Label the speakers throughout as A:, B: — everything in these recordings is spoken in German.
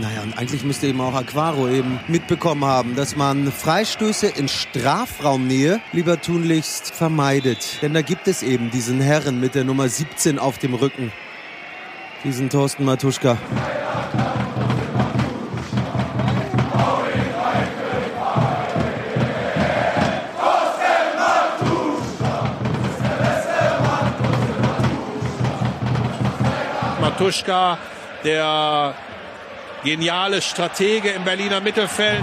A: Naja, und eigentlich müsste eben auch Aquaro eben mitbekommen haben, dass man Freistöße in Strafraumnähe lieber tunlichst vermeidet. Denn da gibt es eben diesen Herren mit der Nummer 17 auf dem Rücken. Diesen Thorsten Matuschka.
B: Matuschka, der geniale Stratege im Berliner Mittelfeld.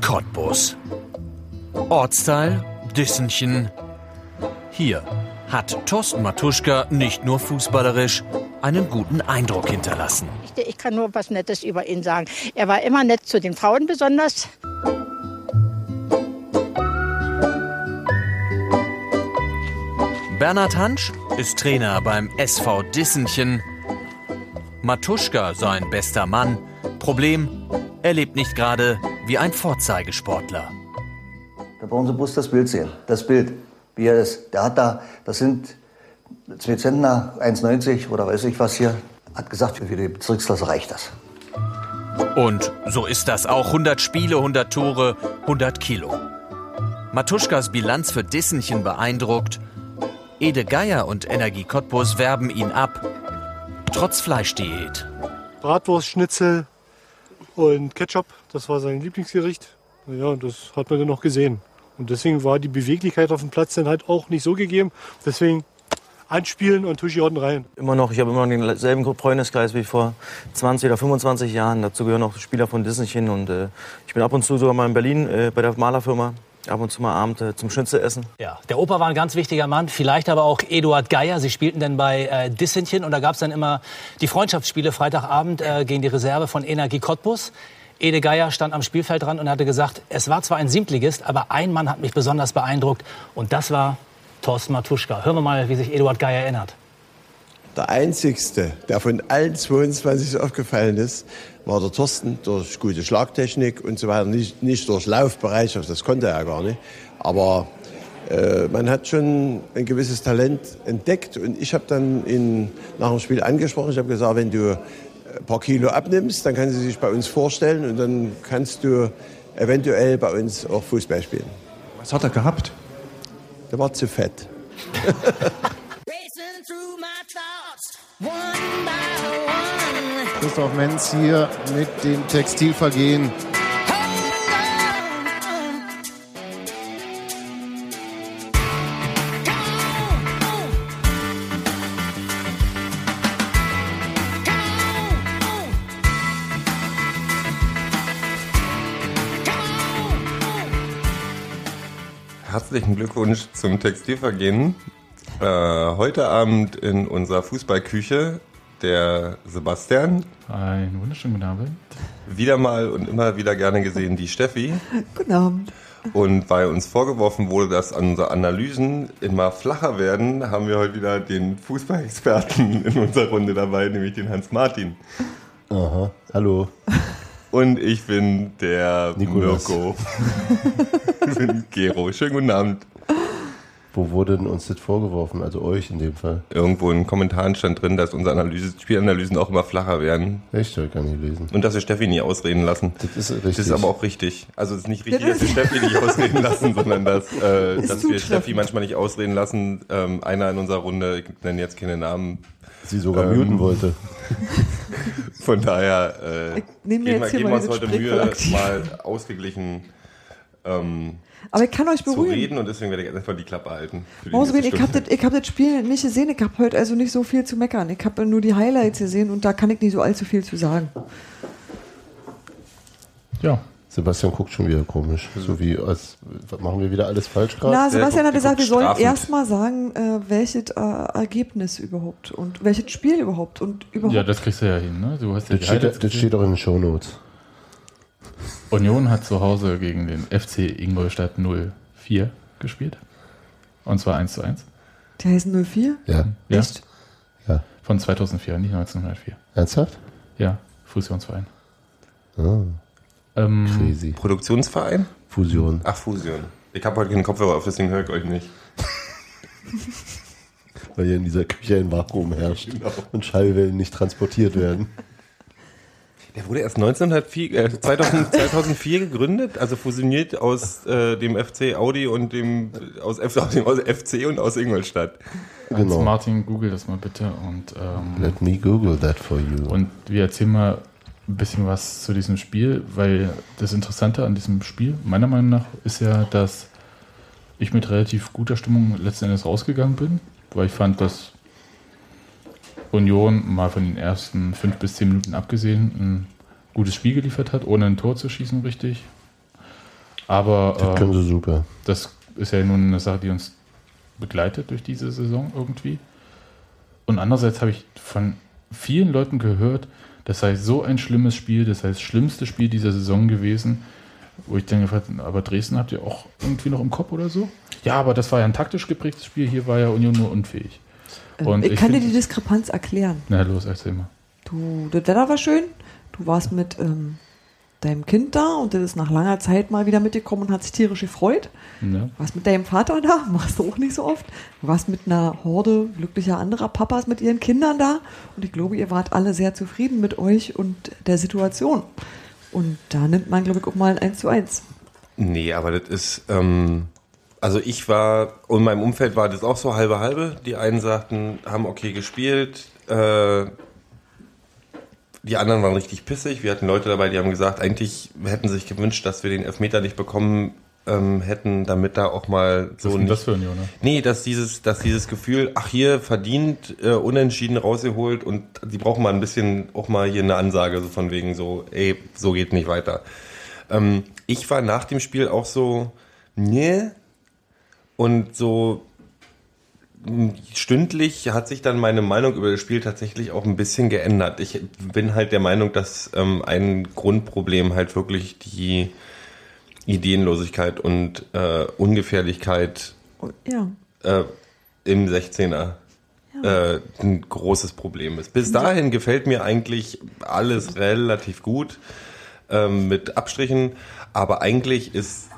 C: Cottbus. Ortsteil Dissenchen. Hier hat Thorsten Matuschka nicht nur fußballerisch einen guten Eindruck hinterlassen.
D: Ich, ich kann nur was Nettes über ihn sagen. Er war immer nett zu den Frauen besonders.
C: Bernhard Hansch ist Trainer beim SV Dissenchen. Matuschka sein bester Mann. Problem, er lebt nicht gerade wie ein Vorzeigesportler.
E: Brauchen Sie bloß das Bild sehen. Das Bild. Wie er das, der hat da, das sind zwei Zentner, 1,90 oder weiß ich was hier, hat gesagt, für die Bezirksklasse reicht das.
C: Und so ist das auch. 100 Spiele, 100 Tore, 100 Kilo. Matuschkas Bilanz für Dissenchen beeindruckt. Ede Geier und Energie Cottbus werben ihn ab. Trotz Fleischdiät.
F: Bratwurst, Schnitzel und Ketchup, das war sein Lieblingsgericht. Ja, das hat man dann noch gesehen. Und deswegen war die Beweglichkeit auf dem Platz dann halt auch nicht so gegeben. Deswegen anspielen und Tuschi unten rein.
G: Immer noch, ich habe immer noch denselben Freundeskreis wie vor 20 oder 25 Jahren. Dazu gehören auch Spieler von Disneychen. Und äh, ich bin ab und zu sogar mal in Berlin äh, bei der Malerfirma. Ab und zu mal Abend äh, zum Schnitzel essen.
H: Ja, der Opa war ein ganz wichtiger Mann, vielleicht aber auch Eduard Geier. Sie spielten dann bei äh, Dissenchen und da gab es dann immer die Freundschaftsspiele Freitagabend äh, gegen die Reserve von Energie Cottbus. Ede Geier stand am Spielfeld dran und hatte gesagt, es war zwar ein Siebtligist, aber ein Mann hat mich besonders beeindruckt und das war Thorsten Matuschka. Hören wir mal, wie sich Eduard Geier erinnert.
I: Der einzigste, der von allen 22 so aufgefallen ist, war der Thorsten durch gute Schlagtechnik und so weiter. Nicht, nicht durch Laufbereitschaft, das konnte er gar nicht. Aber äh, man hat schon ein gewisses Talent entdeckt und ich habe dann ihn nach dem Spiel angesprochen. Ich habe gesagt, wenn du ein paar Kilo abnimmst, dann kann sie sich bei uns vorstellen und dann kannst du eventuell bei uns auch Fußball spielen.
J: Was hat er gehabt?
I: Der war zu fett.
K: Christoph Menz hier mit dem Textilvergehen.
L: Herzlichen Glückwunsch zum Textilvergehen. Äh, heute Abend in unserer Fußballküche der Sebastian.
M: Einen wunderschönen guten Abend.
L: Wieder mal und immer wieder gerne gesehen die Steffi.
N: Guten Abend.
L: Und weil uns vorgeworfen wurde, dass unsere Analysen immer flacher werden, haben wir heute wieder den Fußballexperten in unserer Runde dabei, nämlich den Hans Martin.
O: Aha, hallo.
L: Und ich bin der
O: Nikolas.
L: Mirko. ich bin Gero. Schönen guten Abend.
O: Wo wurde denn uns das vorgeworfen? Also euch in dem Fall.
L: Irgendwo in den Kommentaren stand drin, dass unsere Analyse, Spielanalysen auch immer flacher werden.
O: Echt? Ich kann nicht lesen.
L: Und dass wir Steffi nie ausreden lassen.
O: Das ist richtig.
L: Das ist aber auch richtig. Also es ist nicht richtig, dass wir Steffi nicht ausreden lassen, sondern dass, äh, dass wir. Steffi manchmal nicht ausreden lassen. Ähm, einer in unserer Runde, ich nenne jetzt keine Namen.
O: Sie sogar
L: Ähm,
O: muten wollte.
L: Von daher äh,
N: Ich nehm mir
L: geben,
N: jetzt
L: wir, uns heute Mühe, mal ausgeglichen ähm,
N: Aber ich kann euch
L: zu
N: beruhigen.
L: reden und deswegen werde ich jetzt einfach die Klappe halten. für die
N: Mausreden,
L: nächste
N: ich habe das, hab das Spiel nicht gesehen. Ich habe heute also nicht so viel zu meckern. Ich habe nur die Highlights gesehen und da kann ich nicht so allzu viel zu sagen.
M: Ja.
O: Sebastian guckt schon wieder komisch. So wie, als machen wir wieder alles falsch gerade?
N: Na, Sebastian hat gesagt, wir sollen erstmal sagen, äh, welches äh, Ergebnis überhaupt und welches Spiel überhaupt und überhaupt.
M: Ja, das kriegst du ja hin. Ne? Du hast ja
O: Das
M: die
O: steht,
M: Highlights
O: das steht doch in den Shownotes.
M: Union hat zu Hause gegen den FC Ingolstadt 04 gespielt. Und zwar 1 zu 1.
N: Die heißen 04?
O: Ja.
M: Ja.
N: Echt?
O: Ja.
M: Von 2004, nicht 1904.
O: Ernsthaft?
M: Ja, Fusionsverein.
O: Ah,
M: Ähm,
O: crazy.
L: Produktionsverein?
O: Fusion.
L: Ach, Fusion. Ich habe heute keinen Kopfhörer auf, deswegen höre ich euch nicht.
O: Weil hier in dieser Küche ein Vakuum herrscht
L: Genau.
O: und Schallwellen nicht transportiert werden.
L: Der wurde erst 1904, äh, 2000, 2004 gegründet, also fusioniert aus äh, dem FC Audi und dem aus, F, aus dem aus FC und aus Ingolstadt.
M: Hans
O: Genau.
M: Martin, google das mal bitte. Und, ähm,
O: Let me Google that for you.
M: und wir erzählen mal ein bisschen was zu diesem Spiel, weil das Interessante an diesem Spiel, meiner Meinung nach, ist ja, dass ich mit relativ guter Stimmung letzten Endes rausgegangen bin, weil ich fand, dass Union mal von den ersten fünf bis zehn Minuten abgesehen ein gutes Spiel geliefert hat, ohne ein Tor zu schießen, richtig. Aber
O: Das können
M: äh,
O: sie super.
M: das ist ja nun eine Sache, die uns begleitet durch diese Saison irgendwie. Und andererseits habe ich von vielen Leuten gehört, das sei so ein schlimmes Spiel, das sei das schlimmste Spiel dieser Saison gewesen, wo ich dann gefragt habe, aber Dresden habt ihr auch irgendwie noch im Kopf oder so? Ja, aber das war ja ein taktisch geprägtes Spiel, hier war ja Union nur unfähig.
N: Ähm, ich, kann dir
M: find-
N: die Diskrepanz erklären.
M: Na los, erzähl mal.
N: Du, das Wetter war schön. Du warst mit ähm, deinem Kind da und das ist nach langer Zeit mal wieder mitgekommen und hat sich tierisch gefreut.
M: Ja.
N: Warst mit deinem Vater da, machst du auch nicht so oft. Du warst mit einer Horde glücklicher anderer Papas mit ihren Kindern da und ich glaube, ihr wart alle sehr zufrieden mit euch und der Situation. Und da nimmt man, glaube ich, auch mal ein 1 zu 1.
L: Nee, aber das ist, ähm, also ich war, und in meinem Umfeld war das auch so halbe halbe. Die einen sagten, haben okay gespielt, äh, die anderen waren richtig pissig. Wir hatten Leute dabei, die haben gesagt, eigentlich hätten sich gewünscht, dass wir den Elfmeter nicht bekommen ähm, hätten, damit da auch mal so
M: Was ist denn
L: nicht-
M: das für Union, ne?
L: Nee, dass dieses, dass dieses Gefühl, ach hier verdient, äh, unentschieden rausgeholt und die brauchen mal ein bisschen auch mal hier eine Ansage, so von wegen so, ey, so geht nicht weiter. Ähm, ich war nach dem Spiel auch so, nee, und so stündlich hat sich dann meine Meinung über das Spiel tatsächlich auch ein bisschen geändert. Ich bin halt der Meinung, dass ähm, ein Grundproblem halt wirklich die Ideenlosigkeit und äh, Ungefährlichkeit
N: Ja.
L: äh, im 16er äh, ein großes Problem ist. Bis dahin gefällt mir eigentlich alles relativ gut ähm, mit Abstrichen, aber eigentlich ist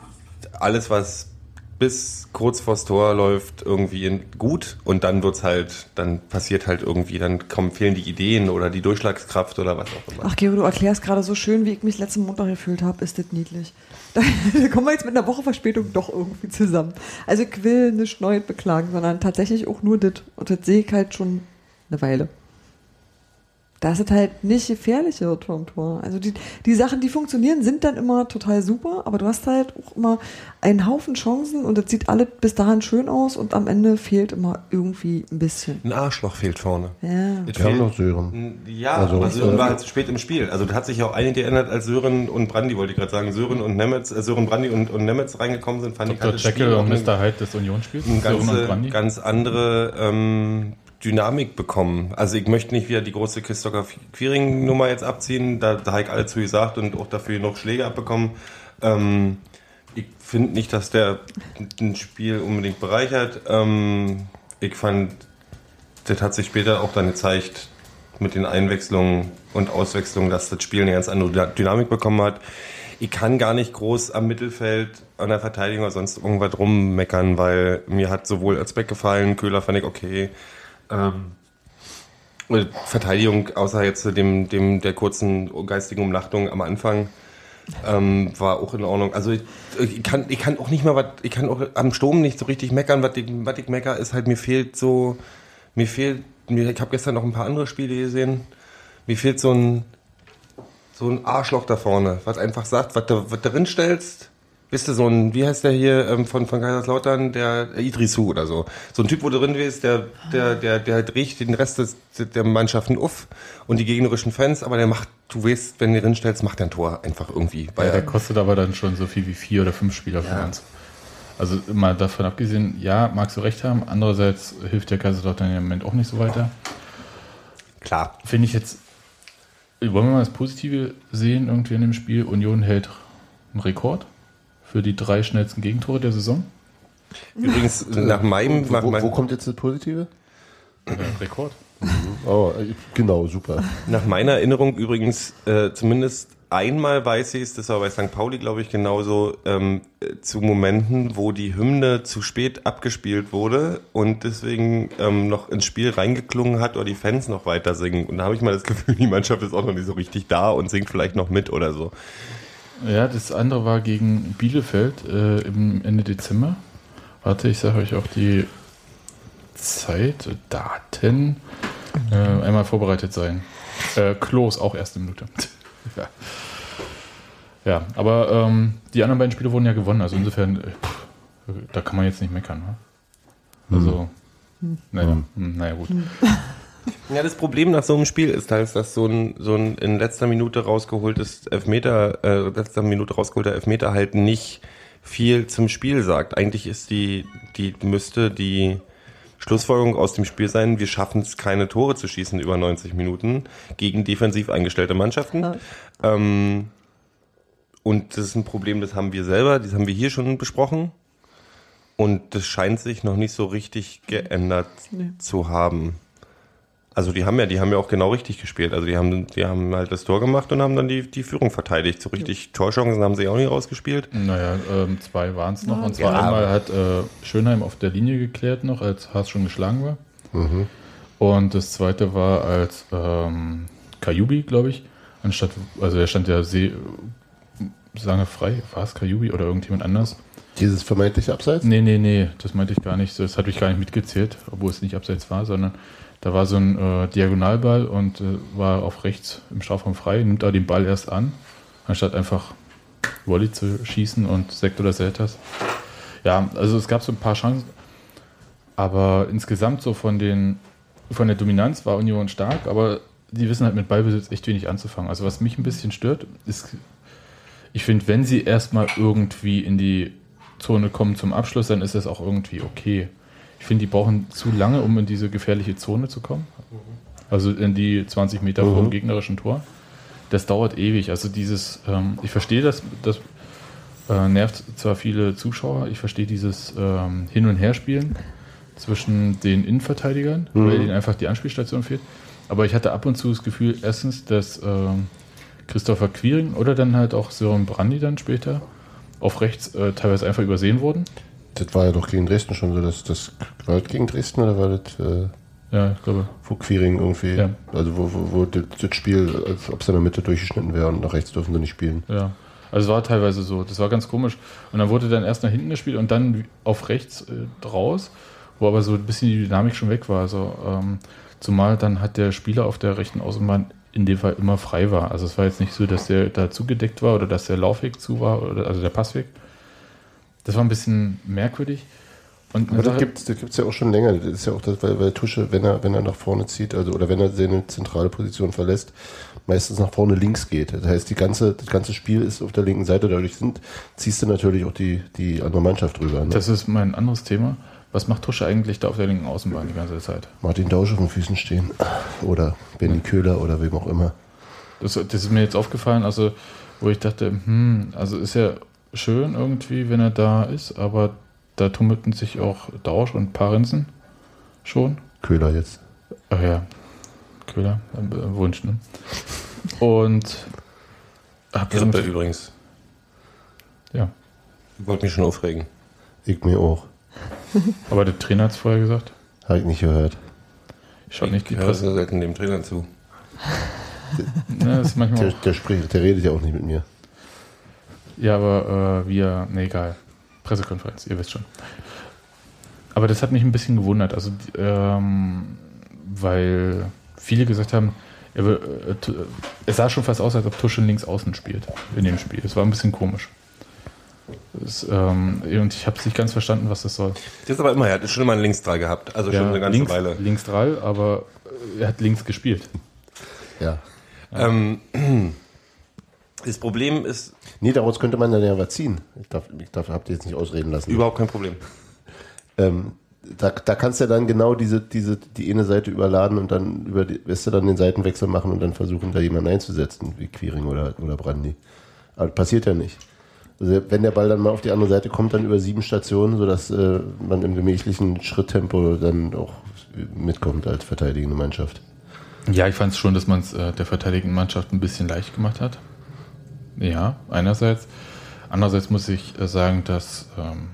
L: alles, was bis kurz vors Tor läuft, irgendwie gut und dann wird's halt, dann passiert halt irgendwie, dann kommen, fehlen die Ideen oder die Durchschlagskraft oder was auch immer.
N: Ach, Gero, du erklärst gerade so schön, wie ich mich letzten Montag gefühlt habe. Ist das niedlich. Da, da kommen wir jetzt mit einer Woche Verspätung doch irgendwie zusammen. Also ich will nicht neu beklagen, sondern tatsächlich auch nur das. Und das sehe ich halt schon eine Weile. Das ist halt nicht gefährlich wird vom Tor. Also die, die Sachen, die funktionieren, sind dann immer total super, aber du hast halt auch immer einen Haufen Chancen und das sieht alles bis dahin schön aus und am Ende fehlt immer irgendwie ein bisschen.
L: Ein Arschloch fehlt vorne.
N: Ja.
L: Es
O: Wir haben
L: fehlt-
O: noch Sören.
L: Ja,
O: Also,
L: aber Sören
O: äh,
L: war halt zu spät im Spiel. Also da hat sich ja auch einige geändert, als Sören und Brandi, wollte ich gerade sagen, Sören und Nemetz, äh, Sören Brandi und, und Nemetz reingekommen sind, fand ich
M: Dr.
L: hat das
M: Jekyll
L: Spiel auch
M: und Mr. Hyde des Unionsspiels.
L: eine ganze,
M: Brandi.
L: ganz andere ähm, Dynamik bekommen. Also ich möchte nicht wieder die große Christopher Quiring-Nummer jetzt abziehen, da, da habe ich alle zu gesagt und auch dafür noch Schläge abbekommen. Ähm, ich finde nicht, dass der ein Spiel unbedingt bereichert. Ähm, ich fand, das hat sich später auch dann gezeigt mit den Einwechslungen und Auswechslungen, dass das Spiel eine ganz andere Dy- Dynamik bekommen hat. Ich kann gar nicht groß am Mittelfeld, an der Verteidigung oder sonst irgendwas rummeckern, weil mir hat sowohl Özbeck gefallen, Köhler fand ich okay. Ähm, Verteidigung, außer jetzt dem, dem der kurzen geistigen Umnachtung am Anfang, ähm, war auch in Ordnung. Also ich, ich kann ich kann auch nicht mal was, ich kann auch am Sturm nicht so richtig meckern. Was ich, was ich mecker ist halt mir fehlt so, mir fehlt, mir, ich habe gestern noch ein paar andere Spiele gesehen. Mir fehlt so ein so ein Arschloch da vorne, was einfach sagt, was du, was du drin stellst. Bist du so ein, wie heißt der hier ähm, von, von Kaiserslautern, der äh, Idrisu oder so. So ein Typ, wo du drin bist, der, der, der, der halt riecht den Rest des, der Mannschaften auf und die gegnerischen Fans, aber der macht, du weißt, wenn du drin stellst, macht der ein Tor einfach irgendwie. Weil
M: Ja, der
L: er-
M: kostet aber dann schon so viel wie vier oder fünf Spieler von
L: Ja.
M: uns. Also mal davon abgesehen, ja, magst du recht haben. Andererseits hilft der Kaiserslautern im Moment auch nicht so weiter.
L: Klar.
M: Finde ich jetzt, wollen wir mal das Positive sehen irgendwie in dem Spiel? Union hält einen Rekord für die drei schnellsten Gegentore der Saison.
L: Übrigens, nach meinem.
O: Wo,
L: Nach
O: wo,
L: meinem
O: wo kommt jetzt das Positive?
M: Rekord.
O: Oh, äh, genau, super.
L: Nach meiner Erinnerung übrigens äh, zumindest einmal weiß ich es, das war bei St. Pauli, glaube ich, genauso, ähm, äh, zu Momenten, wo die Hymne zu spät abgespielt wurde und deswegen ähm, noch ins Spiel reingeklungen hat oder die Fans noch weiter singen. Und da habe ich mal das Gefühl, die Mannschaft ist auch noch nicht so richtig da und singt vielleicht noch mit oder so.
M: Ja, das andere war gegen Bielefeld äh, im Ende Dezember. Warte, ich sage euch auch die Zeit, Daten. Äh, einmal vorbereitet sein. Äh, Klos auch erste Minute. ja. ja, aber ähm, die anderen beiden Spiele wurden ja gewonnen. Also insofern, äh, pff, da kann man jetzt nicht meckern. Ne? Also,
N: Hm.
M: naja, hm, naja, gut.
L: Ja, das Problem nach so einem Spiel ist halt, dass so ein, so ein in letzter Minute rausgeholtes Elfmeter, äh, letzter Minute rausgeholter Elfmeter halt nicht viel zum Spiel sagt. Eigentlich ist die, die müsste die Schlussfolgerung aus dem Spiel sein, wir schaffen es, keine Tore zu schießen über 90 Minuten gegen defensiv eingestellte Mannschaften. Ähm, und das ist ein Problem, das haben wir selber, das haben wir hier schon besprochen. Und das scheint sich noch nicht so richtig geändert
N: Nee.
L: zu haben. Also die haben ja, die haben ja auch genau richtig gespielt. Also die haben, die haben halt das Tor gemacht und haben dann die, die Führung verteidigt. So richtig Torchancen haben sie auch nicht rausgespielt.
M: Naja, ähm, zwei waren es noch.
L: Ja,
M: Und zwar
L: ja.
M: einmal hat äh, Schönheim auf der Linie geklärt noch, als Haas schon geschlagen war.
O: Mhm.
M: Und das zweite war als ähm, Kajubi, glaube ich, anstatt, also er stand ja See, lange frei. War es Kajubi oder irgendjemand anders?
O: Dieses vermeintliche Abseits?
M: Nee, nee, nee, das meinte ich gar nicht. Das hatte ich gar nicht mitgezählt, obwohl es nicht abseits war, sondern da war so ein äh, Diagonalball und äh, war auf rechts im Strafraum frei, nimmt da den Ball erst an, anstatt einfach Volley zu schießen und Sektor oder Seltas. Ja, also es gab so ein paar Chancen, aber insgesamt so von den von der Dominanz war Union stark, aber die wissen halt mit Ballbesitz echt wenig anzufangen. Also was mich ein bisschen stört, ist, ich finde, wenn sie erstmal irgendwie in die Zone kommen zum Abschluss, dann ist das auch irgendwie okay. Ich finde, die brauchen zu lange, um in diese gefährliche Zone zu kommen. Also in die 20 Meter
O: Mhm.
M: vom gegnerischen Tor. Das dauert ewig. Also dieses, ähm, ich verstehe das, das äh, nervt zwar viele Zuschauer, ich verstehe dieses ähm, Hin- und Herspielen zwischen den Innenverteidigern,
O: Mhm.
M: weil ihnen einfach die Anspielstation fehlt. Aber ich hatte ab und zu das Gefühl, erstens, dass ähm, Christopher Quiring oder dann halt auch Sören Brandy dann später auf rechts äh, teilweise einfach übersehen wurden.
O: Das war ja doch gegen Dresden schon so, dass das das gegen Dresden oder war das äh,
M: Ja, ich glaube.
O: wo Quiring irgendwie,
M: Ja.
O: also wo, wo, wo das, das Spiel, als ob es in der Mitte durchgeschnitten wäre und nach rechts dürfen sie nicht spielen.
M: Ja. Also es war teilweise so, das war ganz komisch. Und dann wurde dann erst nach hinten gespielt und dann auf rechts äh, raus, wo aber so ein bisschen die Dynamik schon weg war. Also, ähm, zumal dann hat der Spieler auf der rechten Außenbahn in dem Fall immer frei war. Also es war jetzt nicht so, dass der da zugedeckt war oder dass der Laufweg zu war, oder, also der Passweg. Das war ein bisschen merkwürdig. Und
O: Aber das gibt es ja auch schon länger. Das ist ja auch das, weil, weil Tusche, wenn er, wenn er nach vorne zieht, also oder wenn er seine zentrale Position verlässt, meistens nach vorne links geht. Das heißt, die ganze, das ganze Spiel ist auf der linken Seite. Dadurch sind, ziehst du natürlich auch die, die andere Mannschaft drüber. Ne?
M: Das ist mein anderes Thema. Was macht Tusche eigentlich da auf der linken Außenbahn die ganze Zeit?
O: Martin Dausch auf den Füßen stehen. Oder Benny Köhler oder wem auch immer.
M: Das, das ist mir jetzt aufgefallen, also wo ich dachte, hm, also ist ja schön irgendwie, wenn er da ist, aber da tummelten sich auch Dausch und Parensen schon.
O: Köhler jetzt.
M: Ach ja, Köhler, ein Wunsch, ne? Und hab
L: Grippe übrigens.
M: Ja.
L: Wollte mich schon aufregen.
O: Ich mir auch.
M: Aber der Trainer hat es vorher gesagt.
O: Habe ich nicht gehört.
M: Ich schaue nicht die
L: Ich höre
M: Presse.
L: so selten dem Trainer zu.
M: Ne, das ist manchmal
O: Der, der, spricht, der redet ja auch nicht mit mir.
M: Ja, aber äh, wir, ne, egal. Pressekonferenz, ihr wisst schon. Aber das hat mich ein bisschen gewundert, also ähm, weil viele gesagt haben, er, will, äh, es sah schon fast aus, als ob Tuschel links außen spielt in dem Spiel. Es war ein bisschen komisch. Das, ähm, und ich habe es nicht ganz verstanden, was das soll.
L: Das ist aber immer, er hat schon immer einen Linksdrall gehabt. Also schon eine ganze
M: links,
L: Weile.
M: Links Drall, aber er hat links gespielt.
O: Ja.
L: Ähm, das Problem ist
O: Nee, daraus könnte man dann ja was ziehen. Ich darf, ich darf, habt ihr jetzt nicht ausreden lassen.
L: überhaupt kein Problem.
O: Ähm, da, da kannst du ja dann genau diese, diese, die eine Seite überladen und dann über die, wirst du dann den Seitenwechsel machen und dann versuchen, da jemanden einzusetzen, wie Quiring oder, oder Brandy. Aber das passiert ja nicht. Also wenn der Ball dann mal auf die andere Seite kommt, dann über sieben Stationen, sodass äh, man im gemächlichen Schritttempo dann auch mitkommt als verteidigende Mannschaft.
M: Ja, ich fand es schon, dass man es äh, der verteidigenden Mannschaft ein bisschen leicht gemacht hat. Ja, einerseits. Andererseits muss ich äh, sagen, dass ähm,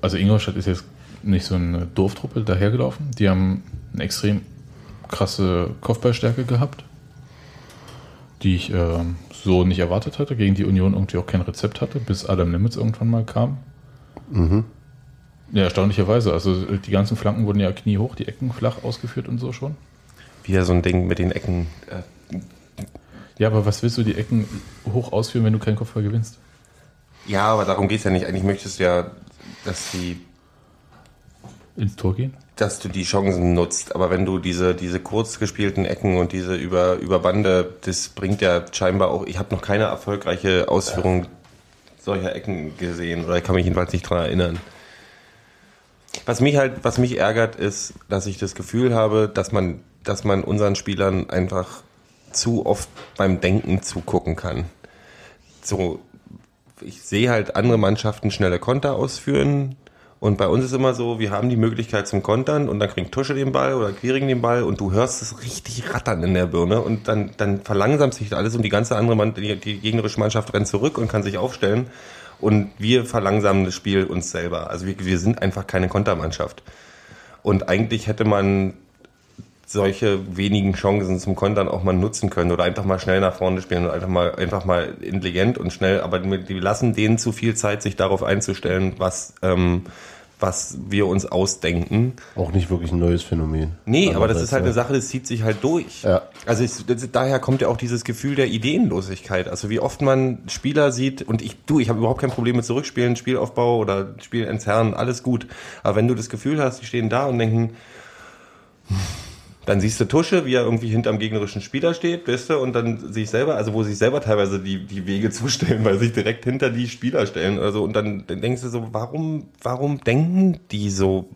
M: also Ingolstadt ist jetzt nicht so eine Dorftruppe dahergelaufen. Die haben eine extrem krasse Kopfballstärke gehabt, die ich ähm, so nicht erwartet hatte, gegen die Union irgendwie auch kein Rezept hatte, bis Adam Nimitz irgendwann mal kam.
O: Mhm.
M: Ja, erstaunlicherweise. Also äh, die ganzen Flanken wurden ja kniehoch, die Ecken flach ausgeführt und so schon.
L: Wieder so ein Ding mit den Ecken. Äh,
M: Ja, aber was willst du die Ecken hoch ausführen, wenn du keinen Kopfball gewinnst?
L: ja, aber darum geht es ja nicht. Eigentlich möchtest du ja, dass die
M: ins Tor gehen?
L: Dass du die Chancen nutzt. Aber wenn du diese, diese kurz gespielten Ecken und diese über, über Bande, das bringt ja scheinbar auch. Ich habe noch keine erfolgreiche Ausführung solcher Ecken gesehen oder ich kann mich jedenfalls nicht dran erinnern. Was mich halt, was mich ärgert, ist, dass ich das Gefühl habe, dass man, dass man unseren Spielern einfach zu oft beim Denken zugucken kann. So, ich sehe halt andere Mannschaften schnelle Konter ausführen und bei uns ist immer so, wir haben die Möglichkeit zum Kontern und dann kriegt Tusche den Ball oder Quiring den Ball und du hörst es richtig rattern in der Birne und dann, dann verlangsamt sich alles und die ganze andere Mann, die, die gegnerische Mannschaft rennt zurück und kann sich aufstellen und wir verlangsamen das Spiel uns selber. Also wir, wir sind einfach keine Kontermannschaft. Und eigentlich hätte man solche wenigen Chancen zum Kontern auch mal nutzen können oder einfach mal schnell nach vorne spielen und einfach mal einfach mal intelligent und schnell, aber die lassen denen zu viel Zeit, sich darauf einzustellen, was ähm, was wir uns ausdenken.
O: Auch nicht wirklich ein neues Phänomen.
L: Nee, aber das ist halt eine Sache, das zieht sich halt durch.
O: Ja.
L: Also es, das, daher kommt ja auch dieses Gefühl der Ideenlosigkeit. Also wie oft man Spieler sieht und ich, du, ich habe überhaupt kein Problem mit Zurückspielen, Spielaufbau oder Spiel entzerren, alles gut. Aber wenn du das Gefühl hast, die stehen da und denken, dann siehst du Tusche, wie er irgendwie hinterm gegnerischen Spieler steht, weißt du, und dann sich selber, also wo sich selber teilweise die, die Wege zustellen, weil sich direkt hinter die Spieler stellen oder so. Und dann, dann denkst du so, warum, warum denken die so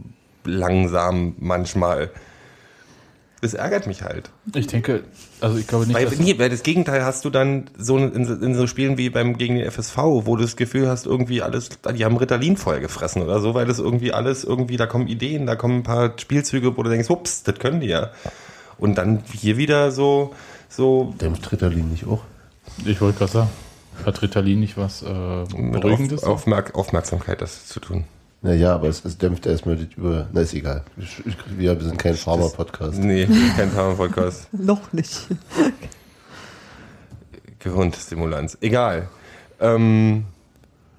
L: langsam manchmal? Das ärgert mich halt.
M: Ich denke, also ich glaube nicht,
L: Weil,
M: dass-
L: nee, weil das Gegenteil hast du dann so in, in so Spielen wie beim gegen den FSV, wo du das Gefühl hast, irgendwie alles, die haben Ritalin vorher gefressen oder so, weil das irgendwie alles irgendwie, da kommen Ideen, da kommen ein paar Spielzüge, wo du denkst, ups, das können die ja. Und dann hier wieder so, so.
O: Dämpft Ritalin nicht auch?
M: Ich wollte gerade sagen, hat Ritalin nicht was äh,
L: mit
M: Beruhigendes?
L: Auf, Aufmerk Aufmerksamkeit das zu tun.
O: Naja, aber es, es dämpft erstmal die über. Na, ist egal. Wir, wir sind kein Pharma-Podcast.
L: Nee, kein Pharma-Podcast.
N: Noch nicht.
L: Gehirnstimulanz. Egal. Ähm,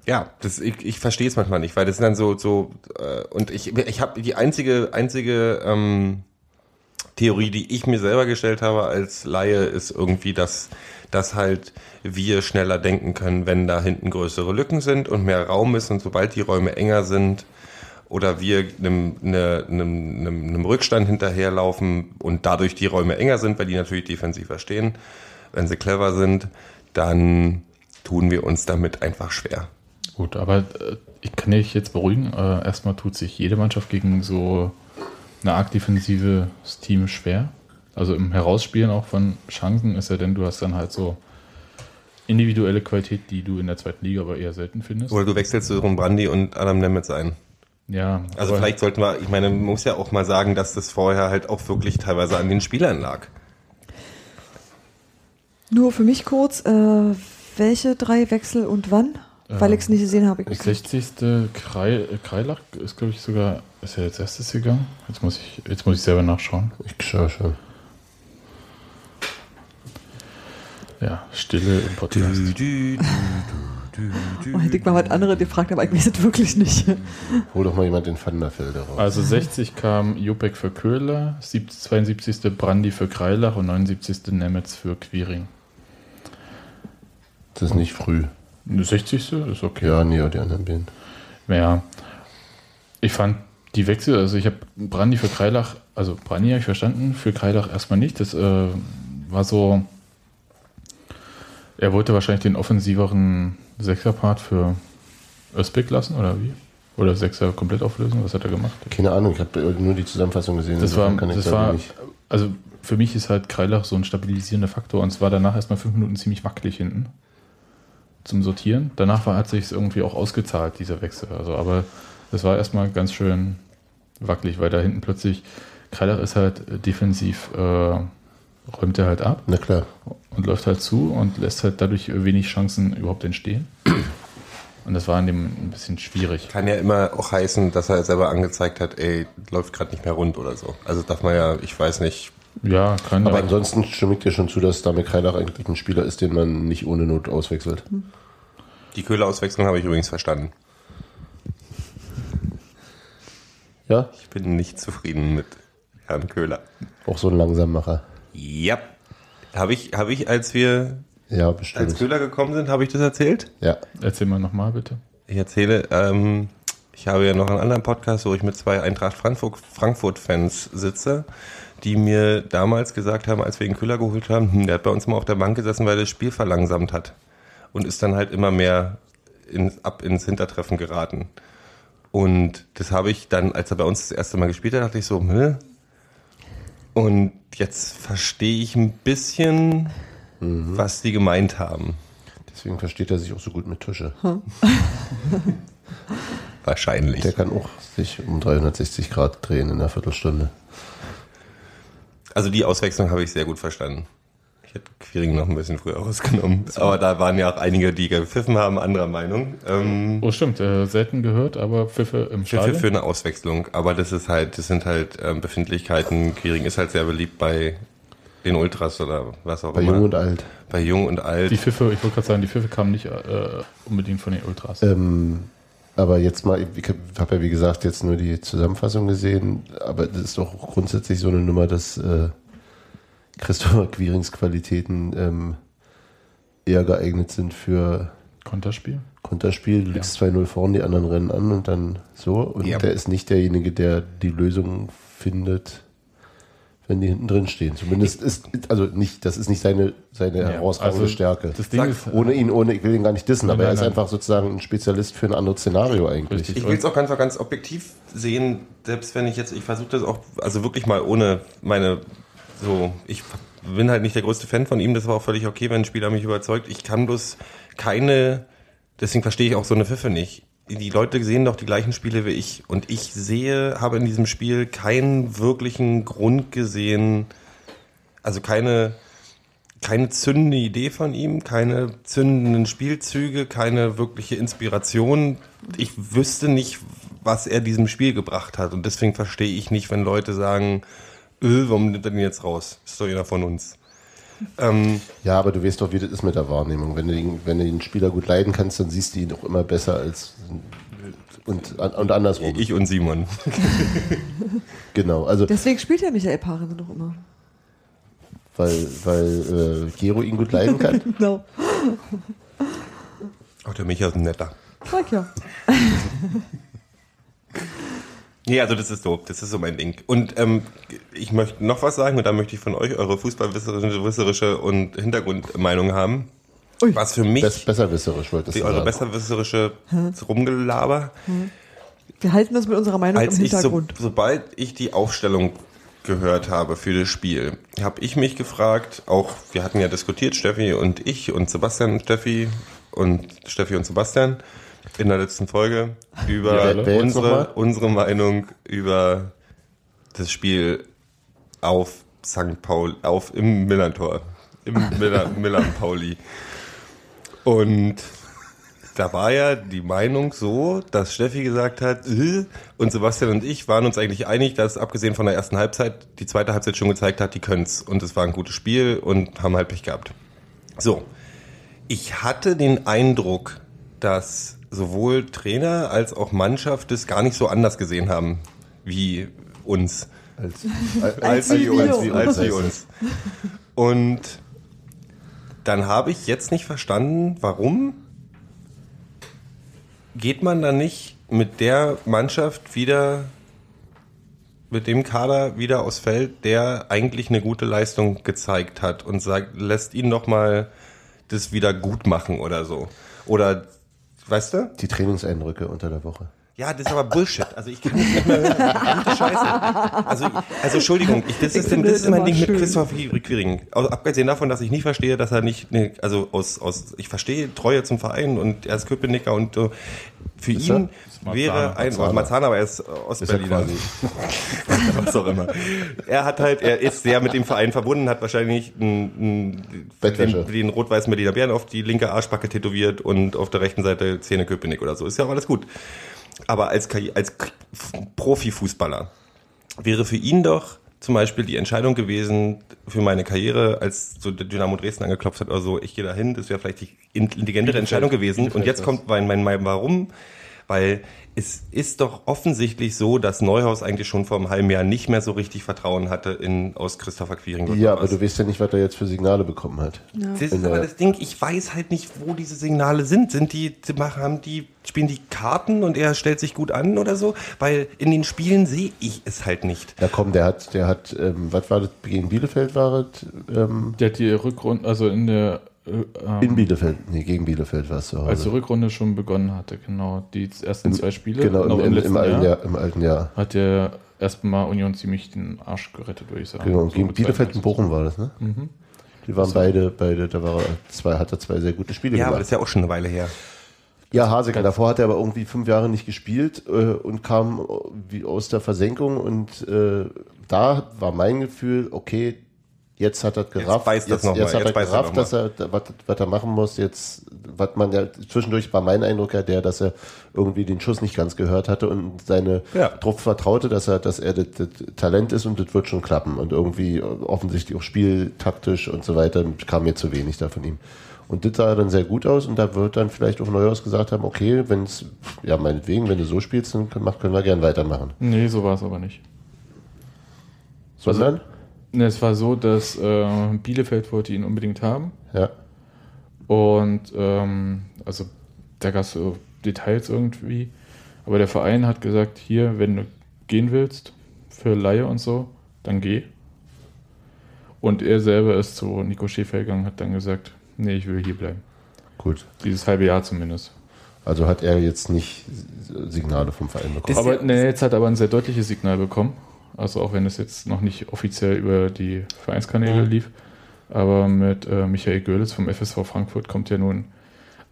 L: ja, das, ich, ich verstehe es manchmal nicht, weil das sind dann so, so äh, und ich, ich habe die einzige, einzige ähm, Theorie, die ich mir selber gestellt habe als Laie, ist irgendwie, dass, dass halt wir schneller denken können, wenn da hinten größere Lücken sind und mehr Raum ist und sobald die Räume enger sind oder wir einem, ne, einem, einem, einem Rückstand hinterherlaufen und dadurch die Räume enger sind, weil die natürlich defensiver stehen, wenn sie clever sind, dann tun wir uns damit einfach schwer.
M: Gut, aber äh, ich kann dich jetzt beruhigen. Äh, erstmal tut sich jede Mannschaft gegen so eine arg defensives Team schwer. Also im Herausspielen auch von Chancen ist ja denn, du hast dann halt so individuelle Qualität, die du in der zweiten Liga aber eher selten findest.
L: Oder du wechselst so rum Brandi und Adam Nemitz ein.
M: Ja.
L: Also vielleicht sollten wir, ich meine, man muss ja auch mal sagen, dass das vorher halt auch wirklich teilweise an den Spielern lag.
N: Nur für mich kurz, äh, welche drei Wechsel und wann? Weil ich es nicht gesehen habe. Ich-
M: 60. Krei, äh, Kreilach ist, glaube ich, sogar, ist er jetzt erstes gegangen? Jetzt muss ich, jetzt muss ich selber nachschauen.
O: Ich schaue schon.
M: Ja, Stille im Podcast.
N: Oh, hätte ich mal was anderes gefragt, aber ich weiß es wirklich nicht.
O: Hol doch mal jemand den Vanderfelder raus.
M: Also 60 kam Jupek für Köhler, 72. Brandi für Kreilach und 79. Nemetz für Quiring.
O: Das ist nicht früh.
M: 60. ist okay.
O: Ja, nee, die anderen beiden.
M: Ja, ich fand die Wechsel, also ich habe Brandi für Kreilach, also Brandi habe ich verstanden, für Kreilach erstmal nicht. Das äh, war so, er wollte wahrscheinlich den offensiveren Sechserpart für Özbek lassen oder wie? Oder Sechser komplett auflösen? Was hat er gemacht?
O: Keine Ahnung, ich habe nur die Zusammenfassung gesehen.
M: Das war, das
O: da
M: war also für mich ist halt Kreilach so ein stabilisierender Faktor und es war danach erstmal fünf Minuten ziemlich wackelig hinten. Zum Sortieren. Danach war, hat sich irgendwie auch ausgezahlt, dieser Wechsel. Also, aber es war erstmal ganz schön wackelig, weil da hinten plötzlich, Kreilach ist halt defensiv, äh, räumt er halt ab.
O: Na klar.
M: Und läuft halt zu und lässt halt dadurch wenig Chancen überhaupt entstehen. Und das war in dem ein bisschen schwierig.
L: Kann ja immer auch heißen, dass er selber angezeigt hat, ey, läuft gerade nicht mehr rund oder so. Also darf man ja, ich weiß nicht.
M: Ja, kann
O: Aber ansonsten stimme ich dir schon zu, dass Dame Kreilach eigentlich ein Spieler ist, den man nicht ohne Not auswechselt.
L: Die Köhler-Auswechslung habe ich übrigens verstanden.
O: Ja?
L: Ich bin nicht zufrieden mit Herrn Köhler.
O: Auch so ein Langsammacher.
L: Ja. Habe ich, habe ich, als wir
O: Ja, bestimmt.
L: als Köhler gekommen sind, habe ich das erzählt?
O: Ja.
M: Erzähl mal nochmal bitte.
L: Ich erzähle, ähm, ich habe ja noch einen anderen Podcast, wo ich mit zwei Eintracht Frankfurt- Frankfurt-Fans sitze, die mir damals gesagt haben, als wir ihn Köhler geholt haben, hm, der hat bei uns mal auf der Bank gesessen, weil er das Spiel verlangsamt hat. Und ist dann halt immer mehr ins, ab ins Hintertreffen geraten. Und das habe ich dann, als er bei uns das erste Mal gespielt hat, dachte ich so, Hä? Und jetzt verstehe ich ein bisschen, was die gemeint haben.
O: Deswegen versteht er sich auch so gut mit Tusche.
L: Wahrscheinlich.
O: Der kann auch sich um 360 Grad drehen in einer Viertelstunde.
L: Also die Auswechslung habe ich sehr gut verstanden. Ich hätte Quiring noch ein bisschen früher rausgenommen. Aber da waren ja auch einige, die gepfiffen haben, anderer Meinung. Ähm,
M: Oh, stimmt, äh, selten gehört, aber Pfiffe im
L: für,
M: Stadion.
L: für, für eine Auswechslung. Aber das ist halt, das sind halt ähm, Befindlichkeiten. Quiring ist halt sehr beliebt bei den Ultras oder was auch
O: Bei
L: immer.
O: Jung und Alt.
L: Bei Jung und Alt.
M: Die Pfiffe, ich wollte gerade sagen, die Pfiffe kamen nicht äh, unbedingt von den Ultras.
O: Ähm, aber jetzt mal, ich habe ja wie gesagt jetzt nur die Zusammenfassung gesehen, aber das ist doch grundsätzlich so eine Nummer, dass äh, Christopher Quirings Qualitäten ähm, eher geeignet sind für
M: Konterspiel?
O: Konterspiel. Du liegst 2-0 vorn, die anderen rennen an und dann so. Und
L: Ja.
O: der ist nicht derjenige, der die Lösung findet, wenn die hinten drin stehen. Zumindest ist, also nicht, das ist nicht seine, seine
M: Ja,
O: herausragende
M: also
O: Stärke.
M: das Ding ist,
O: ohne ihn, ohne, ich will ihn gar nicht dissen,
M: Nein,
O: aber er
M: nein,
O: ist
M: nein.
O: einfach sozusagen ein Spezialist für ein anderes Szenario eigentlich.
L: Ich will es auch ganz, ganz objektiv sehen, selbst wenn ich jetzt, ich versuche das auch, also wirklich mal ohne meine, so, ich bin halt nicht der größte Fan von ihm, das war auch völlig okay, wenn ein Spieler mich überzeugt. Ich kann bloß keine, deswegen verstehe ich auch so eine Pfiffe nicht. Die Leute sehen doch die gleichen Spiele wie ich und ich sehe, habe in diesem Spiel keinen wirklichen Grund gesehen, also keine, keine zündende Idee von ihm, keine zündenden Spielzüge, keine wirkliche Inspiration. Ich wüsste nicht, was er diesem Spiel gebracht hat. Und deswegen verstehe ich nicht, wenn Leute sagen, öh, warum nimmt er den jetzt raus? Ist doch jeder von uns. Ähm,
O: Ja, aber du weißt doch, wie das ist mit der Wahrnehmung. Wenn du, ihn, wenn du den Spieler gut leiden kannst, dann siehst du ihn auch immer besser als und, und andersrum.
L: ich und Simon.
O: Genau, also
N: Deswegen spielt ja Michael Paaren noch immer.
O: weil, weil äh, Gero ihn gut leiden kann.
N: genau.
L: Auch der Micha ist ein netter.
N: Sag ja.
L: Nee, also das ist so, das ist so mein Ding. Und ähm, ich möchte noch was sagen und da möchte ich von euch eure fußballwisserische und Hintergrundmeinung haben. Was für mich
O: Bess, besserwisserisch wolltest
L: die
O: du
L: eure besserwisserische Rumgelaber.
N: Wir halten uns mit unserer Meinung
L: Als
N: im
L: ich so,
N: Hintergrund.
L: sobald ich die Aufstellung gehört habe für das Spiel, habe ich mich gefragt, auch wir hatten ja diskutiert, Steffi und ich und Sebastian und Steffi und Steffi und Sebastian in der letzten Folge über
O: Ja,
L: unsere, unsere Meinung über das Spiel auf St. Paul, auf im Millantor, im Miller, Milan Pauli. Und da war ja die Meinung so, dass Steffi gesagt hat, äh, und Sebastian und ich waren uns eigentlich einig, dass abgesehen von der ersten Halbzeit die zweite Halbzeit schon gezeigt hat, die können's und es war ein gutes Spiel und haben halt Pech gehabt. So, ich hatte den Eindruck, dass sowohl Trainer als auch Mannschaft das gar nicht so anders gesehen haben wie uns.
O: Als,
L: als,
O: wie
L: wie uns, als wie
O: Als
L: uns. Und dann habe ich jetzt nicht verstanden, warum geht man dann nicht mit der Mannschaft wieder, mit dem Kader wieder aufs Feld, der eigentlich eine gute Leistung gezeigt hat und sagt, lässt ihn noch mal das wieder gut machen oder so. Oder, weißt du?
O: Die Trainingseindrücke unter der Woche.
L: Ja, das ist aber Bullshit. Also ich kann das nicht mehr hören. Verdammte Scheiße. Also, also Entschuldigung, ich, das,
N: Ich
L: ist,
N: finde
L: das ist mein Ding mit. Christoph Quiring. Also, abgesehen davon, dass ich nicht verstehe, dass er nicht, ne, also aus, aus, ich verstehe Treue zum Verein und er ist Köpenicker und so. Für
O: Ist
L: ihn
O: er?
L: wäre ein,
O: Marzahner.
L: Marzahner, aber er ist
O: Ist er
L: Ostberliner. Was auch immer. Er hat halt, er ist sehr mit dem Verein verbunden, hat wahrscheinlich einen, einen, den, den rot-weißen Berliner Bären auf die linke Arschbacke tätowiert und auf der rechten Seite Zähne Köpenick oder so. Ist ja auch alles gut. Aber als, als Profifußballer wäre für ihn doch zum Beispiel die Entscheidung gewesen für meine Karriere, als so der Dynamo Dresden angeklopft hat oder so, ich gehe dahin, das wäre vielleicht die intelligentere Entscheidung gewesen. Und jetzt kommt mein, mein, mein Warum, weil es ist doch offensichtlich so, dass Neuhaus eigentlich schon vor einem halben Jahr nicht mehr so richtig Vertrauen hatte in, aus Christopher Quiring.
O: Ja, aber du weißt ja nicht, was er jetzt für Signale bekommen hat.
L: Das
O: In
L: ist aber das Ding, ich weiß halt nicht, wo diese Signale sind. Sind die, haben die, spielen die Karten und er stellt sich gut an oder so? Weil in den Spielen sehe ich es halt nicht.
O: Ja komm, der hat, der hat, ähm, was war das, gegen Bielefeld war es? Ähm,
M: Der hat die Rückrunde, also in der. Äh, ähm,
O: in Bielefeld, nee, gegen Bielefeld war es Hause.
M: Als die Rückrunde schon begonnen hatte, genau. Die ersten
O: Im-
M: zwei Spiele.
O: genau, im-
M: noch
O: im-
M: letzten
O: im alten Jahr- im alten Jahr.
M: Hat der erstmal Union ziemlich den Arsch gerettet, würde ich sagen.
O: Genau,
M: So
O: gegen Bielefeld
M: 32.
O: und Bochum war das, ne?
M: Mhm.
O: Die waren
M: Das-
O: beide, beide, da war er zwei, hat er zwei sehr gute Spiele
L: Ja,
O: gemacht.
L: aber das ist ja auch schon eine Weile her.
O: Ja, Haseker. Davor hat er aber irgendwie fünf Jahre nicht gespielt äh, und kam äh, wie aus der Versenkung und äh, da war mein Gefühl, okay, jetzt hat er gerafft, jetzt,
L: noch mal,
O: jetzt hat
L: jetzt
O: er
L: er
O: gerafft,
L: noch
O: dass er was, was er machen muss. Jetzt, was man ja zwischendurch war mein Eindruck ja der, dass er irgendwie den Schuss nicht ganz gehört hatte und seine
L: Ja.
O: drauf vertraute, dass er, dass er das, das Talent ist und das wird schon klappen und irgendwie offensichtlich auch spieltaktisch und so weiter kam mir zu wenig da von ihm. Und das sah dann sehr gut aus und da wird dann vielleicht auch Neuhaus gesagt haben, okay, wenn es, ja meinetwegen, wenn du so spielst, dann können, wir gern weitermachen.
M: Nee, so war es aber nicht.
O: Sondern?
M: Ne, es war so, dass äh, Bielefeld wollte ihn unbedingt haben.
O: Ja.
M: Und ähm, also da gab es so Details irgendwie. Aber der Verein hat gesagt, hier, wenn du gehen willst, für Laie und so, dann geh. Und er selber ist zu Nico Schäfer gegangen, hat dann gesagt, nee, ich will hier bleiben.
O: Gut.
M: Dieses halbe Jahr zumindest.
O: Also hat er jetzt nicht Signale vom Verein bekommen.
M: aber nee, jetzt hat er aber ein sehr deutliches Signal bekommen. Also auch wenn es jetzt noch nicht offiziell über die Vereinskanäle
O: Mhm.
M: lief. Aber mit äh, Michael Görlitz vom FSV Frankfurt kommt ja nun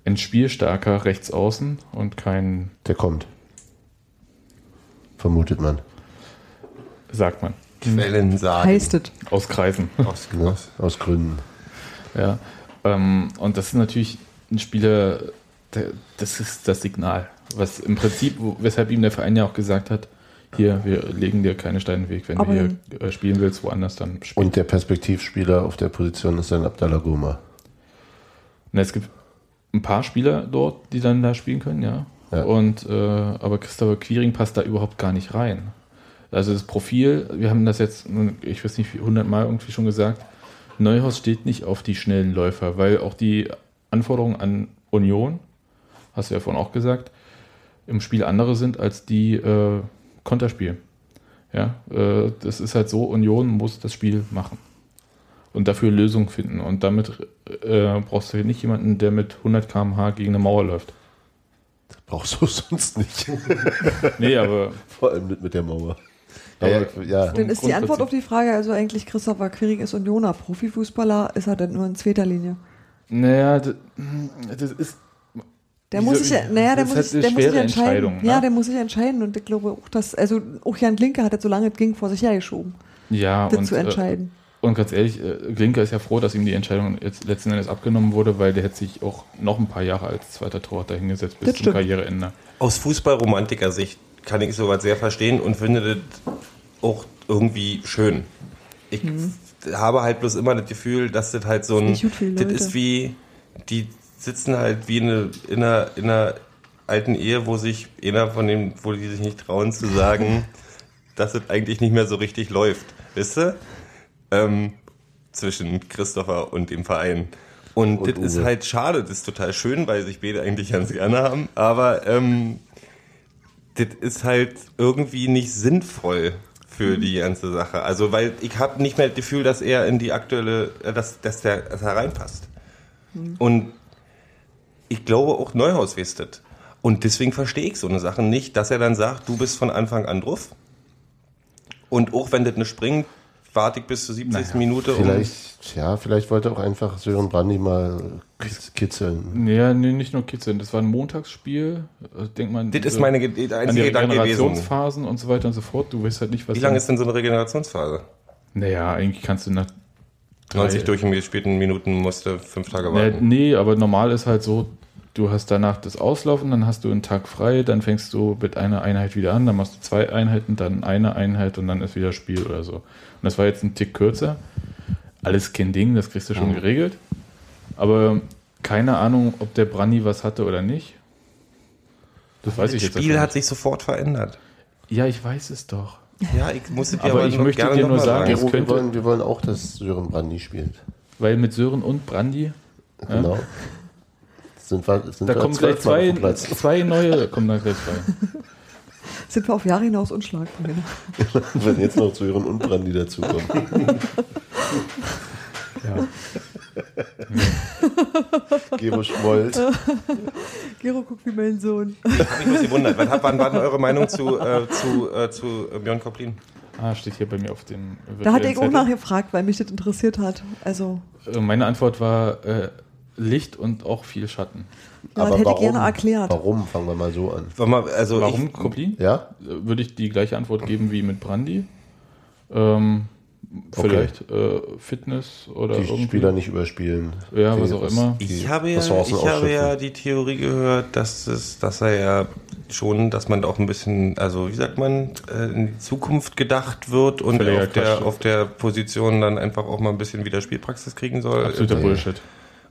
M: ein spielstarker Rechtsaußen und kein.
O: Der kommt. Vermutet man.
M: Sagt man.
L: Quellen sagen.
N: Heißt es.
M: Aus Kreisen.
L: Aus,
O: Ne? Aus Gründen.
M: Ja. Ähm, und das ist natürlich ein Spieler, der, das ist das Signal. Was im Prinzip, weshalb ihm der Verein ja auch gesagt hat, hier, wir legen dir keine Steine Weg. Wenn
N: Aber
M: du hier äh, spielen willst, woanders dann spiel.
O: Und der Perspektivspieler auf der Position ist dann Abdallah Goma.
M: Na, es gibt ein paar Spieler dort, die dann da spielen können, ja.
O: Ja.
M: Und äh, aber Christopher Quiring passt da überhaupt gar nicht rein. Also das Profil, wir haben das jetzt, ich weiß nicht, wie 100 Mal irgendwie schon gesagt, Neuhaus steht nicht auf die schnellen Läufer, weil auch die Anforderungen an Union, hast du ja vorhin auch gesagt, im Spiel andere sind als die äh, Konterspiel. Ja, äh, das ist halt so, Union muss das Spiel machen und dafür Lösungen finden. Und damit äh, brauchst du nicht jemanden, der mit 100 km/h gegen eine Mauer läuft.
O: Brauchst du sonst nicht.
M: Nee, aber
O: Vor allem nicht mit der Mauer.
M: Aber-
O: Ja, ja.
N: Dann ist die Antwort auf die Frage also eigentlich, Christopher Quiring ist Unioner, Profifußballer, ist er denn nur in zweiter Linie?
M: Naja, das, das ist.
N: Der
M: Wieso-
N: muss sich ja, naja, der
M: das
N: muss sich, der muss sich entscheiden.
M: Entscheidung,
N: Ja,
M: ne?
N: der muss sich entscheiden und ich glaube auch, dass, also auch Jan Klinke hat das, solange es ging, vor sich hergeschoben.
M: Ja,
N: das
M: und,
N: zu entscheiden.
M: Äh, und ganz ehrlich, äh, Glinker ist ja froh, dass ihm die Entscheidung jetzt letzten Endes abgenommen wurde, weil der hätte sich auch noch ein paar Jahre als zweiter Torwart dahingesetzt bis
N: Das
M: zum
N: stimmt.
M: Karriereende.
L: Aus Fußballromantiker-Sicht kann ich sowas sehr verstehen und finde das auch irgendwie schön. Ich habe halt bloß immer das Gefühl, dass das halt so ein. Das
N: Leute.
L: ist wie. Die sitzen halt wie eine, in, einer, in einer alten Ehe, wo sich einer von den, wo die sich nicht trauen zu sagen, dass es eigentlich nicht mehr so richtig läuft. Wisst ihr? Ähm, zwischen Christopher und dem Verein. Und,
O: Und
L: das ist halt schade, das ist total schön, weil sich beide eigentlich ganz gerne haben. Aber ähm, das ist halt irgendwie nicht sinnvoll für die ganze Sache. Also, weil ich habe nicht mehr das Gefühl, dass er in die aktuelle, äh, dass, dass der dass er reinpasst. Und ich glaube auch Neuhaus das. Und deswegen verstehe ich so eine Sache nicht, dass er dann sagt, du bist von Anfang an drauf. Und auch wenn das nicht springt, warte ich bis zur 70. Minute. um-
O: Vielleicht, ja, vielleicht wollte auch einfach Sören Brandy mal kitzeln.
M: Ja, nee, nicht nur kitzeln. Das war ein Montagsspiel. Also, Denk mal,
L: Das ist
M: so
L: meine
M: an
L: einzige
M: die
L: gewesen.
M: Regenerationsphasen und so weiter und so fort. Du weißt halt nicht, was.
L: Wie lange ist denn so eine Regenerationsphase?
M: Naja, eigentlich kannst du nach
L: 90
M: drei-
L: durchgespielten Minuten musste fünf Tage
M: Nee,
L: warten.
M: nee, aber normal ist halt so, du hast danach das Auslaufen, dann hast du einen Tag frei, dann fängst du mit einer Einheit wieder an, dann machst du zwei Einheiten, dann eine Einheit und dann ist wieder Spiel oder so. Und das war jetzt ein Tick kürzer. Alles kein Ding, das kriegst du schon
L: Mhm.
M: geregelt. Aber keine Ahnung, ob der Brandy was hatte oder nicht. Das weiß
L: das
M: ich jetzt
L: Spiel hat sich sofort verändert.
M: Ja, ich weiß es doch.
L: Ja, ich muss es dir
M: aber
L: aber
M: ich möchte
L: gerne
M: dir nur
L: mal
M: sagen,
L: sagen.
O: Wir, wollen, wir wollen auch, dass Sören Brandy spielt.
M: weil mit Sören und Brandy ja,
O: Genau. Sind wir, sind
M: da
O: wir
M: kommen gleich zwei, zwei neue, kommen da gleich zwei.
N: Sind wir auf Jahre hinaus unschlagbar.
O: Wenn jetzt noch Sören und Brandy dazukommen.
M: Ja.
O: Gero schmollt.
N: Gero guckt wie mein Sohn.
L: Ich mich gewundert. Wann, wann war denn eure Meinung zu, äh, zu, äh, zu äh, Björn Koplin?
M: Ah, steht hier bei mir auf dem
N: Da hatte ich
M: virtuellen
N: auch nachgefragt, weil mich das interessiert hat. Also,
M: Äh, Meine Antwort war äh, Licht und auch viel Schatten.
N: Ja, das hätte ich gerne erklärt.
O: Warum? Fangen wir mal so an.
L: also
M: Warum
L: ich-
M: Koplin?
O: Ja?
M: Würde ich die gleiche Antwort geben wie mit Brandy. Ähm, vielleicht äh, Fitness oder
O: Die
M: irgendwie.
O: Spieler nicht überspielen.
M: Ja,
O: Die-
M: was auch
O: was-
M: immer.
L: Ich habe ja, ich habe ja die Theorie gehört, dass es, dass er ja schon, dass man auch ein bisschen, also wie sagt man, äh, in die Zukunft gedacht wird und auf der, auf der Position dann einfach auch mal ein bisschen wieder Spielpraxis kriegen soll.
M: Absoluter Bullshit.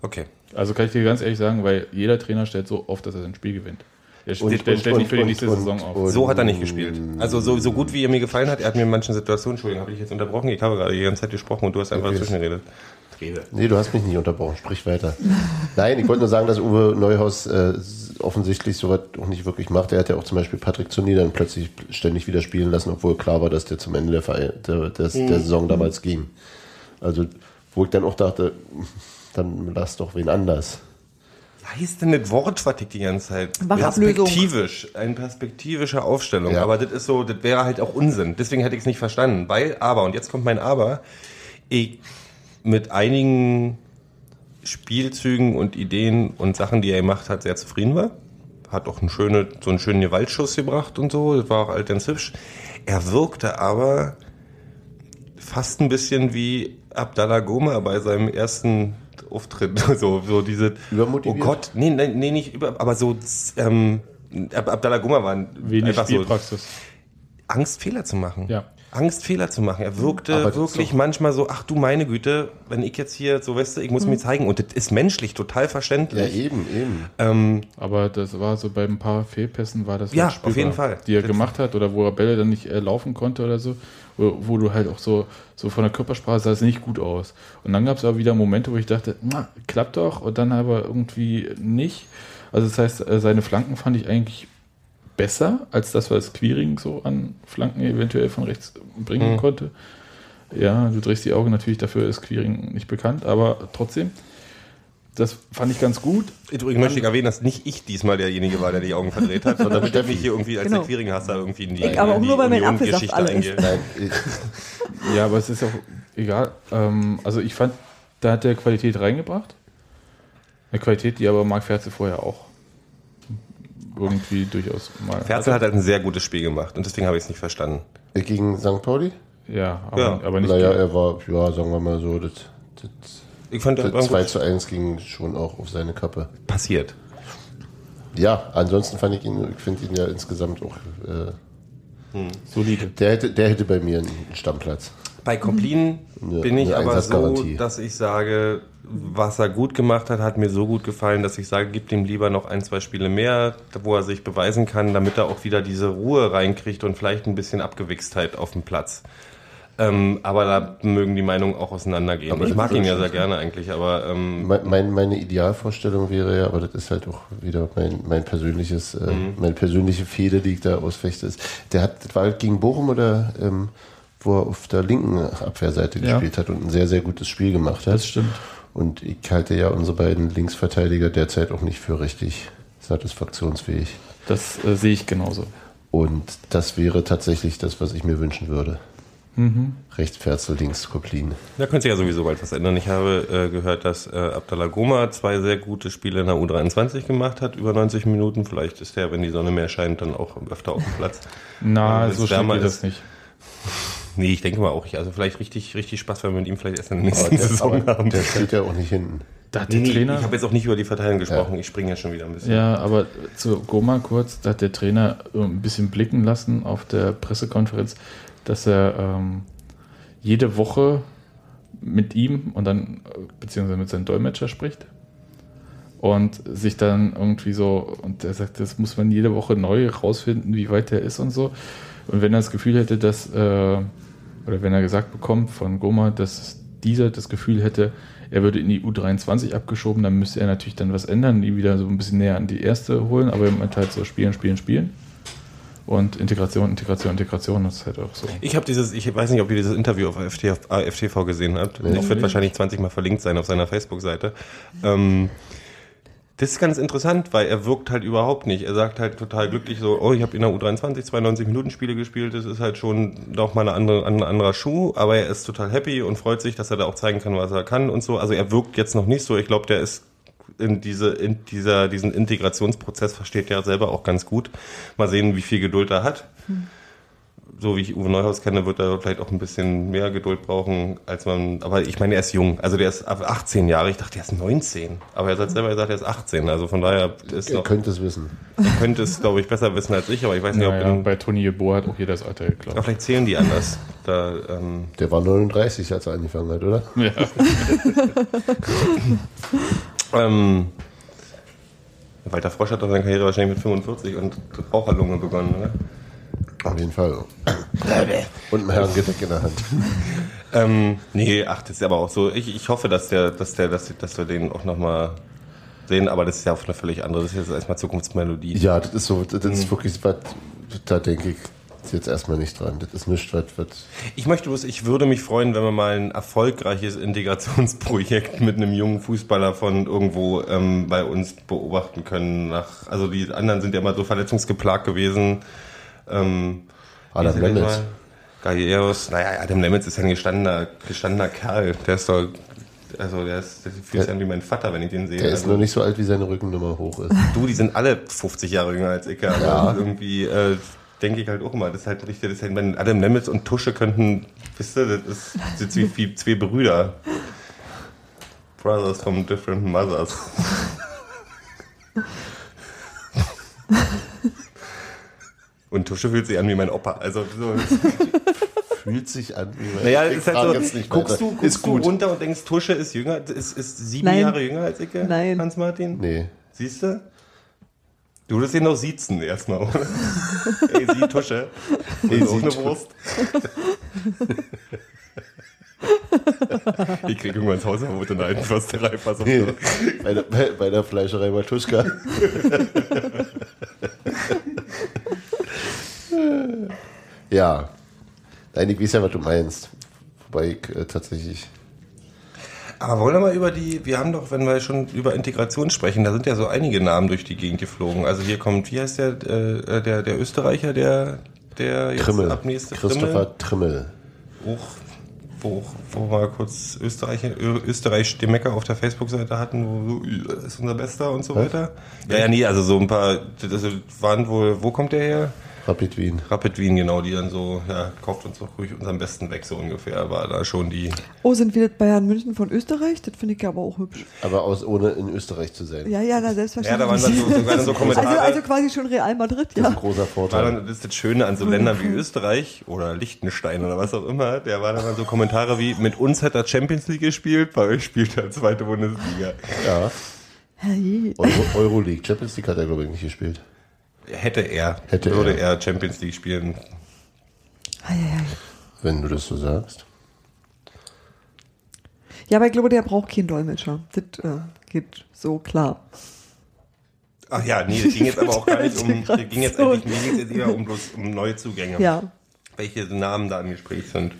L: Okay.
M: Also kann ich dir ganz ehrlich sagen, weil jeder Trainer stellt so oft, dass er sein Spiel gewinnt. Der,
L: Und-
M: der
L: und-
M: stellt
L: und-
M: nicht für die nächste
L: und-
M: Saison auf.
L: So hat er nicht gespielt. Also so, so gut wie er mir gefallen hat, er hat mir in manchen Situationen, Entschuldigung, habe ich jetzt unterbrochen, ich habe gerade die ganze Zeit gesprochen und du hast einfach
O: Okay.
L: zwischengeredet. Rede.
O: Nee, du hast mich nicht unterbrochen. Sprich weiter. Nein, ich wollte nur sagen, dass Uwe Neuhaus äh, offensichtlich sowas auch nicht wirklich macht. Er hat ja auch zum Beispiel Patrick Zuni dann plötzlich ständig wieder spielen lassen, obwohl klar war, dass der zum Ende der, Verein, der, des,
L: Mhm.
O: der Saison damals ging. Also, wo ich dann auch dachte, dann lass doch wen anders.
L: Was heißt denn das Wort, was ich die ganze Zeit? Perspektivisch. Eine perspektivische Aufstellung.
O: Ja.
L: Aber das ist so, das wäre halt auch Unsinn. Deswegen hätte ich es nicht verstanden. Weil, aber, und jetzt kommt mein Aber, ich mit einigen Spielzügen und Ideen und Sachen, die er gemacht hat, sehr zufrieden war. Hat auch einen schöne, so einen schönen Gewaltschuss gebracht und so. Das war auch alt ganz hübsch. Er wirkte aber fast ein bisschen wie Abdallah Goma bei seinem ersten Auftritt. So, so diese, oh Gott, nee, nee, nee nicht über, aber so, ähm, Ab- Abdallah Goma war
M: Wenig
L: einfach so
M: Spielpraxis.
L: Angst, Fehler zu machen.
M: Ja.
L: Angst, Fehler zu machen. Er wirkte
O: Aber
L: wirklich manchmal so, ach du meine Güte, wenn ich jetzt hier, so weißt du, ich muss mir zeigen. Und das ist menschlich total
O: Ja,
L: verständlich.
O: eben, eben.
L: Ähm,
M: Aber das war so bei ein paar Fehlpässen war das
L: Ja,
M: halt spürbar,
L: auf jeden Fall.
M: die er
L: Das-
M: gemacht hat oder wo er Bälle dann nicht äh, laufen konnte oder so, wo, wo du halt auch so so von der Körpersprache sah es nicht gut aus. Und dann gab es aber wieder Momente, wo ich dachte, na, klappt doch und dann aber irgendwie nicht. Also das heißt, äh, seine Flanken fand ich eigentlich besser als das, was Quiring so an Flanken eventuell von rechts bringen
L: Mhm.
M: konnte. Ja, du drehst die Augen natürlich, dafür ist Quiring nicht bekannt, aber trotzdem, das fand ich ganz gut.
L: Übrigens möchte ich erwähnen, dass nicht ich diesmal derjenige war, der die Augen verdreht hat, sondern damit ich mich hier irgendwie als
N: Genau.
L: der Quiringhasser irgendwie in die,
N: Ich aber auch
L: in die
N: nur, weil mein Apfelsaft alle.
O: Nein, ich,
M: Ja, aber es ist auch egal. Ähm, also ich fand, da hat der Qualität reingebracht. Eine Qualität, die aber Marc Ferze vorher auch irgendwie durchaus mal.
L: Ferzel hat halt ein sehr gutes Spiel gemacht und deswegen habe ich es nicht verstanden.
O: gegen St. Pauli?
M: Ja, aber,
L: Ja.
M: aber nicht.
O: Naja, er war, ja, sagen wir mal so, das, das,
L: Ich fand, das war
O: das
L: ein
O: 2
L: gutes-
O: zu 1 ging schon auch auf seine Kappe.
L: passiert.
O: Ja, ansonsten fand ich ihn, ich finde ihn ja insgesamt auch, äh,
M: solide.
O: der hätte, der hätte bei mir einen Stammplatz.
L: Bei Koplin
O: Eine-
L: bin ich aber so, dass ich sage, was er gut gemacht hat, hat mir so gut gefallen, dass ich sage, gib ihm lieber noch ein, zwei Spiele mehr, wo er sich beweisen kann, damit er auch wieder diese Ruhe reinkriegt und vielleicht ein bisschen Abgewichstheit auf dem Platz. Ähm, aber da mögen die Meinungen auch auseinandergehen.
O: Aber
L: ich mag ihn ja sehr gerne eigentlich, aber ähm,
O: Mein, mein, meine Idealvorstellung wäre ja, aber das ist halt auch wieder mein, mein persönliches, äh,
L: Mhm.
O: meine persönliche Fehde, die ich da ausfechte. Ist. Der hat, das war halt gegen Bochum oder ähm, wo er auf der linken Abwehrseite
M: Ja.
O: gespielt hat und ein sehr, sehr gutes Spiel gemacht hat.
M: Das stimmt.
O: Und ich halte ja unsere beiden Linksverteidiger derzeit auch nicht für richtig satisfaktionsfähig.
M: Das äh, sehe ich genauso.
O: Und das wäre tatsächlich das, was ich mir wünschen würde.
M: Mhm.
O: Rechts Ferzel, links Koplin.
L: Da könnte sich ja sowieso bald was ändern. Ich habe äh, gehört, dass äh, Abdallah Goma zwei sehr gute Spiele in der U23 gemacht hat, über 90 Minuten. Vielleicht ist der, wenn die Sonne mehr scheint, dann auch öfter auf dem Platz.
M: Na,
L: es
M: so schlimm
L: wärmer
M: geht das nicht.
L: Nee, ich denke mal auch nicht. Also vielleicht richtig, richtig Spaß, wenn wir mit ihm vielleicht erst in der
O: Aber
L: nächsten
O: der,
L: Saison
O: aber
L: haben.
O: der steht ja auch nicht hinten.
M: Da hat
L: Nee,
M: der
L: nee,
M: Trainer.
L: ich habe jetzt auch nicht über die Verteilung gesprochen. Ich springe ja schon wieder ein bisschen.
M: Ja, aber zu Goma kurz, da hat der Trainer ein bisschen blicken lassen auf der Pressekonferenz, dass er ähm, jede Woche mit ihm und dann, beziehungsweise mit seinem Dolmetscher spricht. Und sich dann irgendwie so, und er sagt, das muss man jede Woche neu rausfinden, wie weit er ist und so. Und wenn er das Gefühl hätte, dass, äh, oder wenn er gesagt bekommt von Goma, dass dieser das Gefühl hätte, er würde in die U23 abgeschoben, dann müsste er natürlich dann was ändern, die wieder so ein bisschen näher an die erste holen, aber er meint halt so spielen, spielen, spielen. Und Integration, Integration, Integration, das ist halt auch so.
L: Ich habe dieses, ich weiß nicht, ob ihr dieses Interview auf AFT, auf AFTV gesehen habt.
O: Nee.
L: Das wird wahrscheinlich 20 Mal verlinkt sein auf seiner Facebook-Seite. Ähm, das ist ganz interessant, weil er wirkt halt überhaupt nicht. Er sagt halt total glücklich so, oh, ich habe in der U23 92 Minuten Spiele gespielt, das ist halt schon noch mal eine andere, ein anderer Schuh, aber er ist total happy und freut sich, dass er da auch zeigen kann, was er kann und so. Also er wirkt jetzt noch nicht so. Ich glaube, der ist in diese, in dieser, diesen Integrationsprozess versteht er selber auch ganz gut. Mal sehen, wie viel Geduld er hat. So wie ich Uwe Neuhaus kenne, wird er vielleicht auch ein bisschen mehr Geduld brauchen, als man. Aber ich meine, er ist jung. Also der ist ab 18 Jahre. Ich dachte, er ist 19. Aber er hat selber gesagt, er ist 18. Also von daher ist
O: Er
L: noch,
O: könnte es wissen.
L: er könnte es, glaube ich, besser wissen als ich. Aber ich weiß nicht, ob
M: Naja,
L: in,
M: bei Toni Jeboa hat auch jeder das Alter geglaubt.
L: aber vielleicht zählen die anders. Da, ähm,
O: Der war 39, als er angefangen hat, oder?
M: Ja.
L: ähm, Walter Frosch hat doch seine Karriere wahrscheinlich mit 45 und Raucherlunge begonnen, oder?
O: Auf jeden Fall. Und ein Herrengedeck in der Hand.
L: Ähm, nee, ach, das ist aber auch so. Ich, ich hoffe, dass der, dass der, dass, dass wir den auch nochmal sehen, aber das ist ja auch eine völlig andere. Das ist jetzt erstmal Zukunftsmelodie.
O: Ja, das ist so, das ist wirklich was, da denke ich jetzt erstmal nicht dran. Das ist nichts, was, was
L: Ich möchte bloß, ich würde mich freuen, wenn wir mal ein erfolgreiches Integrationsprojekt mit einem jungen Fußballer von irgendwo ähm, bei uns beobachten können. Nach, also die anderen sind ja immer so verletzungsgeplagt gewesen. Ähm,
O: Adam Nemitz.
L: mal? Galleros, naja, Adam Nemitz ist ja ein gestandener, gestandener Kerl. Der ist doch, also der ist, der fühlt sich an wie mein Vater, wenn ich den sehe.
O: der ist
L: also,
O: noch nicht so alt, wie seine Rückennummer hoch ist.
L: Du, die sind alle 50 Jahre jünger als ich. Aber
O: Ja.
L: irgendwie äh, denke ich halt auch immer, das ist halt richtig, das ist halt, wenn Adam Nemitz und Tusche könnten, wisst ihr, das ist, das sind wie, wie zwei Brüder. Brothers from different mothers. Und Tusche fühlt sich an wie mein Opa. Also so.
O: Fühlt sich an wie mein
L: Naja,
O: Ich
L: ist halt so,
O: jetzt nicht
L: guckst du, guckst
O: Ist
L: du
O: gut.
L: runter und denkst, Tusche ist jünger, ist, ist sieben
N: Nein.
L: Jahre jünger als ich?
N: Nein.
L: Hans-Martin?
O: Nee.
L: Siehst du? Du würdest ihn noch siezen erstmal, oder? Ey, sie Tusche.
O: Ey,
L: auch
O: sie
L: eine Wurst. ich krieg irgendwann ins Hausverbot in der alten Försterei. Pass auf.
O: Nee, bei, der, bei, bei der Fleischerei Matuschka. ja. Nein, ich weiß ja, was du meinst. Wobei ich äh, tatsächlich.
L: Aber wollen wir mal über die, wir haben doch, wenn wir schon über Integration sprechen, da sind ja so einige Namen durch die Gegend geflogen. Also hier kommt, wie heißt der, äh, der, der Österreicher, der, der jetzt
O: Trimmel.
L: ab nächste
O: Christopher Trimmel.
L: Hoch, wo, wo wir kurz Österreich, Österreich Stemecker auf der Facebook-Seite hatten, wo so, ist unser Bester und so
O: Was?
L: weiter. Ja, ja, nee, also so ein paar, das waren wohl, wo kommt der her?
O: Rapid Wien.
L: Rapid Wien, genau, die dann so, ja, kauft uns doch ruhig unseren Besten weg, so ungefähr, war da schon die.
N: Oh, sind wir das Bayern München von Österreich? Das finde ich aber auch hübsch.
O: Aber aus, ohne in Österreich zu sein.
N: Ja, ja, na, selbstverständlich.
L: Ja, da waren dann so, so, waren so Kommentare.
N: also, also quasi schon Real Madrid,
O: Das ist ein
N: ja.
O: großer
L: war
O: Vorteil.
L: dann, das ist das Schöne an so Ländern wie Österreich oder Liechtenstein oder was auch immer, der war dann so Kommentare wie, mit uns hat er Champions League gespielt, bei euch spielt er zweite Bundesliga.
O: Ja.
N: Herrje.
O: Euro, Euroleague. Champions League hat er, glaube ich, nicht gespielt.
L: Hätte er,
O: Hätte
L: würde
O: er.
L: er Champions League spielen.
O: Wenn du das so sagst.
N: Ja, aber ich glaube, der braucht keinen Dolmetscher. Das äh, geht so klar.
L: Ach ja, nee, es ging jetzt aber auch gar nicht um, es ging jetzt eigentlich, mir ging jetzt eher um bloß um neue Zugänge.
N: Ja.
L: Welche Namen da im Gespräch sind.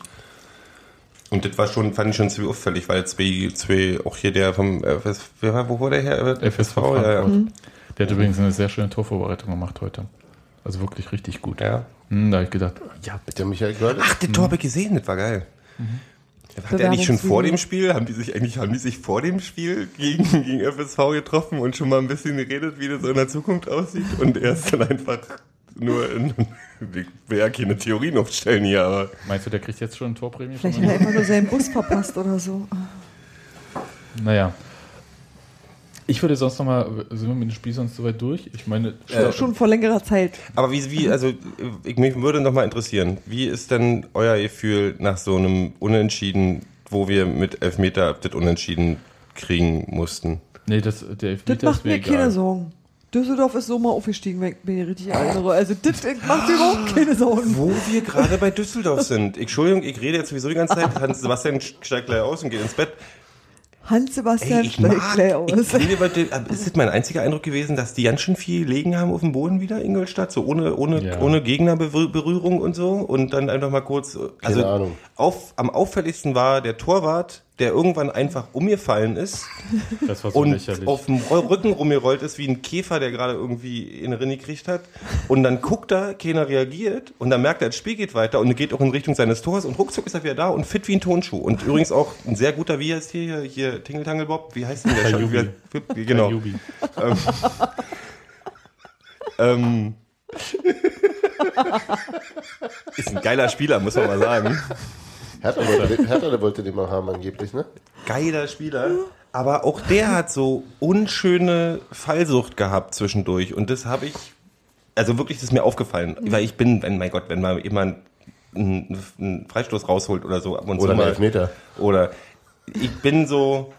L: Und das war schon, fand ich schon ziemlich auffällig, weil zwei, zwei, auch hier der vom, FS, wer war, wo war der her?
M: FSV
L: ja, ja.
M: Frankfurt. Der hat übrigens eine sehr schöne Torvorbereitung gemacht heute. Also wirklich richtig gut.
L: Ja.
M: Hm, da habe ich gedacht, ja,
O: Der Michael Görlitz?
L: Ach, den Tor habe ich gesehen, das war geil. Hat er nicht schon vor dem Spiel, haben die sich eigentlich, haben die sich vor dem Spiel gegen, gegen FSV getroffen und schon mal ein bisschen geredet, wie das so in der Zukunft aussieht? Und er ist dann einfach nur in, ich will ja keine Theorien aufstellen hier, aber.
M: Meinst du, der kriegt jetzt schon eine Torprämie?
N: Vielleicht hat er einfach nur seinen Bus verpasst oder so.
M: Naja. Ich würde sonst noch mal, sind wir mit dem Spiel sonst soweit durch? Ich meine,
L: Äh,
N: Schon vor längerer Zeit.
L: Aber wie, wie, also, ich, mich würde noch mal interessieren, wie ist denn euer Gefühl nach so einem Unentschieden, wo wir mit Elfmeter das Unentschieden kriegen mussten?
M: Nee, das, der
N: Das macht mir keine Sorgen. Düsseldorf ist so mal aufgestiegen, wenn ich mich richtig erinnere. Also das macht mir überhaupt keine Sorgen.
L: Wo wir gerade bei Düsseldorf sind. Ich, Entschuldigung, ich rede jetzt sowieso die ganze Zeit. Hans Sebastian steigt gleich aus und geht ins Bett.
N: Hans-Sebastian gleich aus.
L: ich finde, bei den- ist mein einziger Eindruck gewesen, dass die ganz schön viel liegen haben auf dem Boden wieder, Ingolstadt, so ohne, ohne,
M: Ja.
L: ohne Gegnerberührung und so und dann einfach mal kurz, also
O: Ahnung.
L: Auf, am auffälligsten war der Torwart, der irgendwann einfach umgefallen ist
M: Das war so
L: und
M: lächerlich.
L: auf dem Rücken rumgerollt ist wie ein Käfer, der gerade irgendwie in den Rinne gekriegt hat und dann guckt er, keiner reagiert und dann merkt er, das Spiel geht weiter und er geht auch in Richtung seines Tors und ruckzuck ist er wieder da und fit wie ein Tonschuh und übrigens auch ein sehr guter, wie heißt hier, hier Tingeltangel Bob, wie heißt denn der?
M: Kajubi.
L: Wie- Genau.
M: Kajubi.
L: Ähm, ähm, ist ein geiler Spieler, muss man mal sagen.
O: Hertha wollte, den- Hertha wollte den mal haben angeblich, ne?
L: Geiler Spieler. Aber auch der hat so unschöne Fallsucht gehabt zwischendurch. Und das habe ich, also wirklich, das ist mir aufgefallen. Weil ich bin, wenn, mein Gott, wenn mal jemand einen, einen Freistoß rausholt oder so ab und
O: Oder
L: zu
O: einen
L: mal.
O: Elfmeter.
L: Oder ich bin so,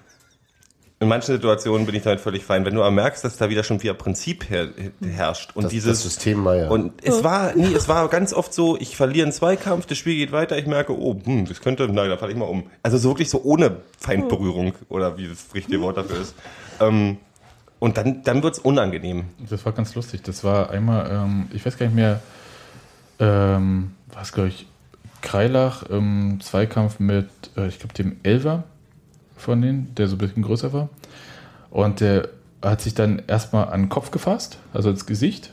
L: in manchen Situationen bin ich damit völlig fein. Wenn du aber merkst, dass da wieder schon wieder Prinzip her, herrscht und
O: Das,
L: dieses
O: das System Meier.
L: und es war, nee, es war ganz oft so, ich verliere einen Zweikampf, das Spiel geht weiter, ich merke, oh, hm, das könnte, nein, da falle ich mal um. Also so wirklich so ohne Feindberührung oder wie das richtige Wort dafür ist. Ähm, und dann, dann wird's unangenehm.
M: Das war ganz lustig. Das war einmal, ähm, ich weiß gar nicht mehr, ähm, was glaube ich, Kreilach im Zweikampf mit, äh, ich glaube, dem Elver von denen, der so ein bisschen größer war. Und der hat sich dann erstmal an den Kopf gefasst, also ins Gesicht,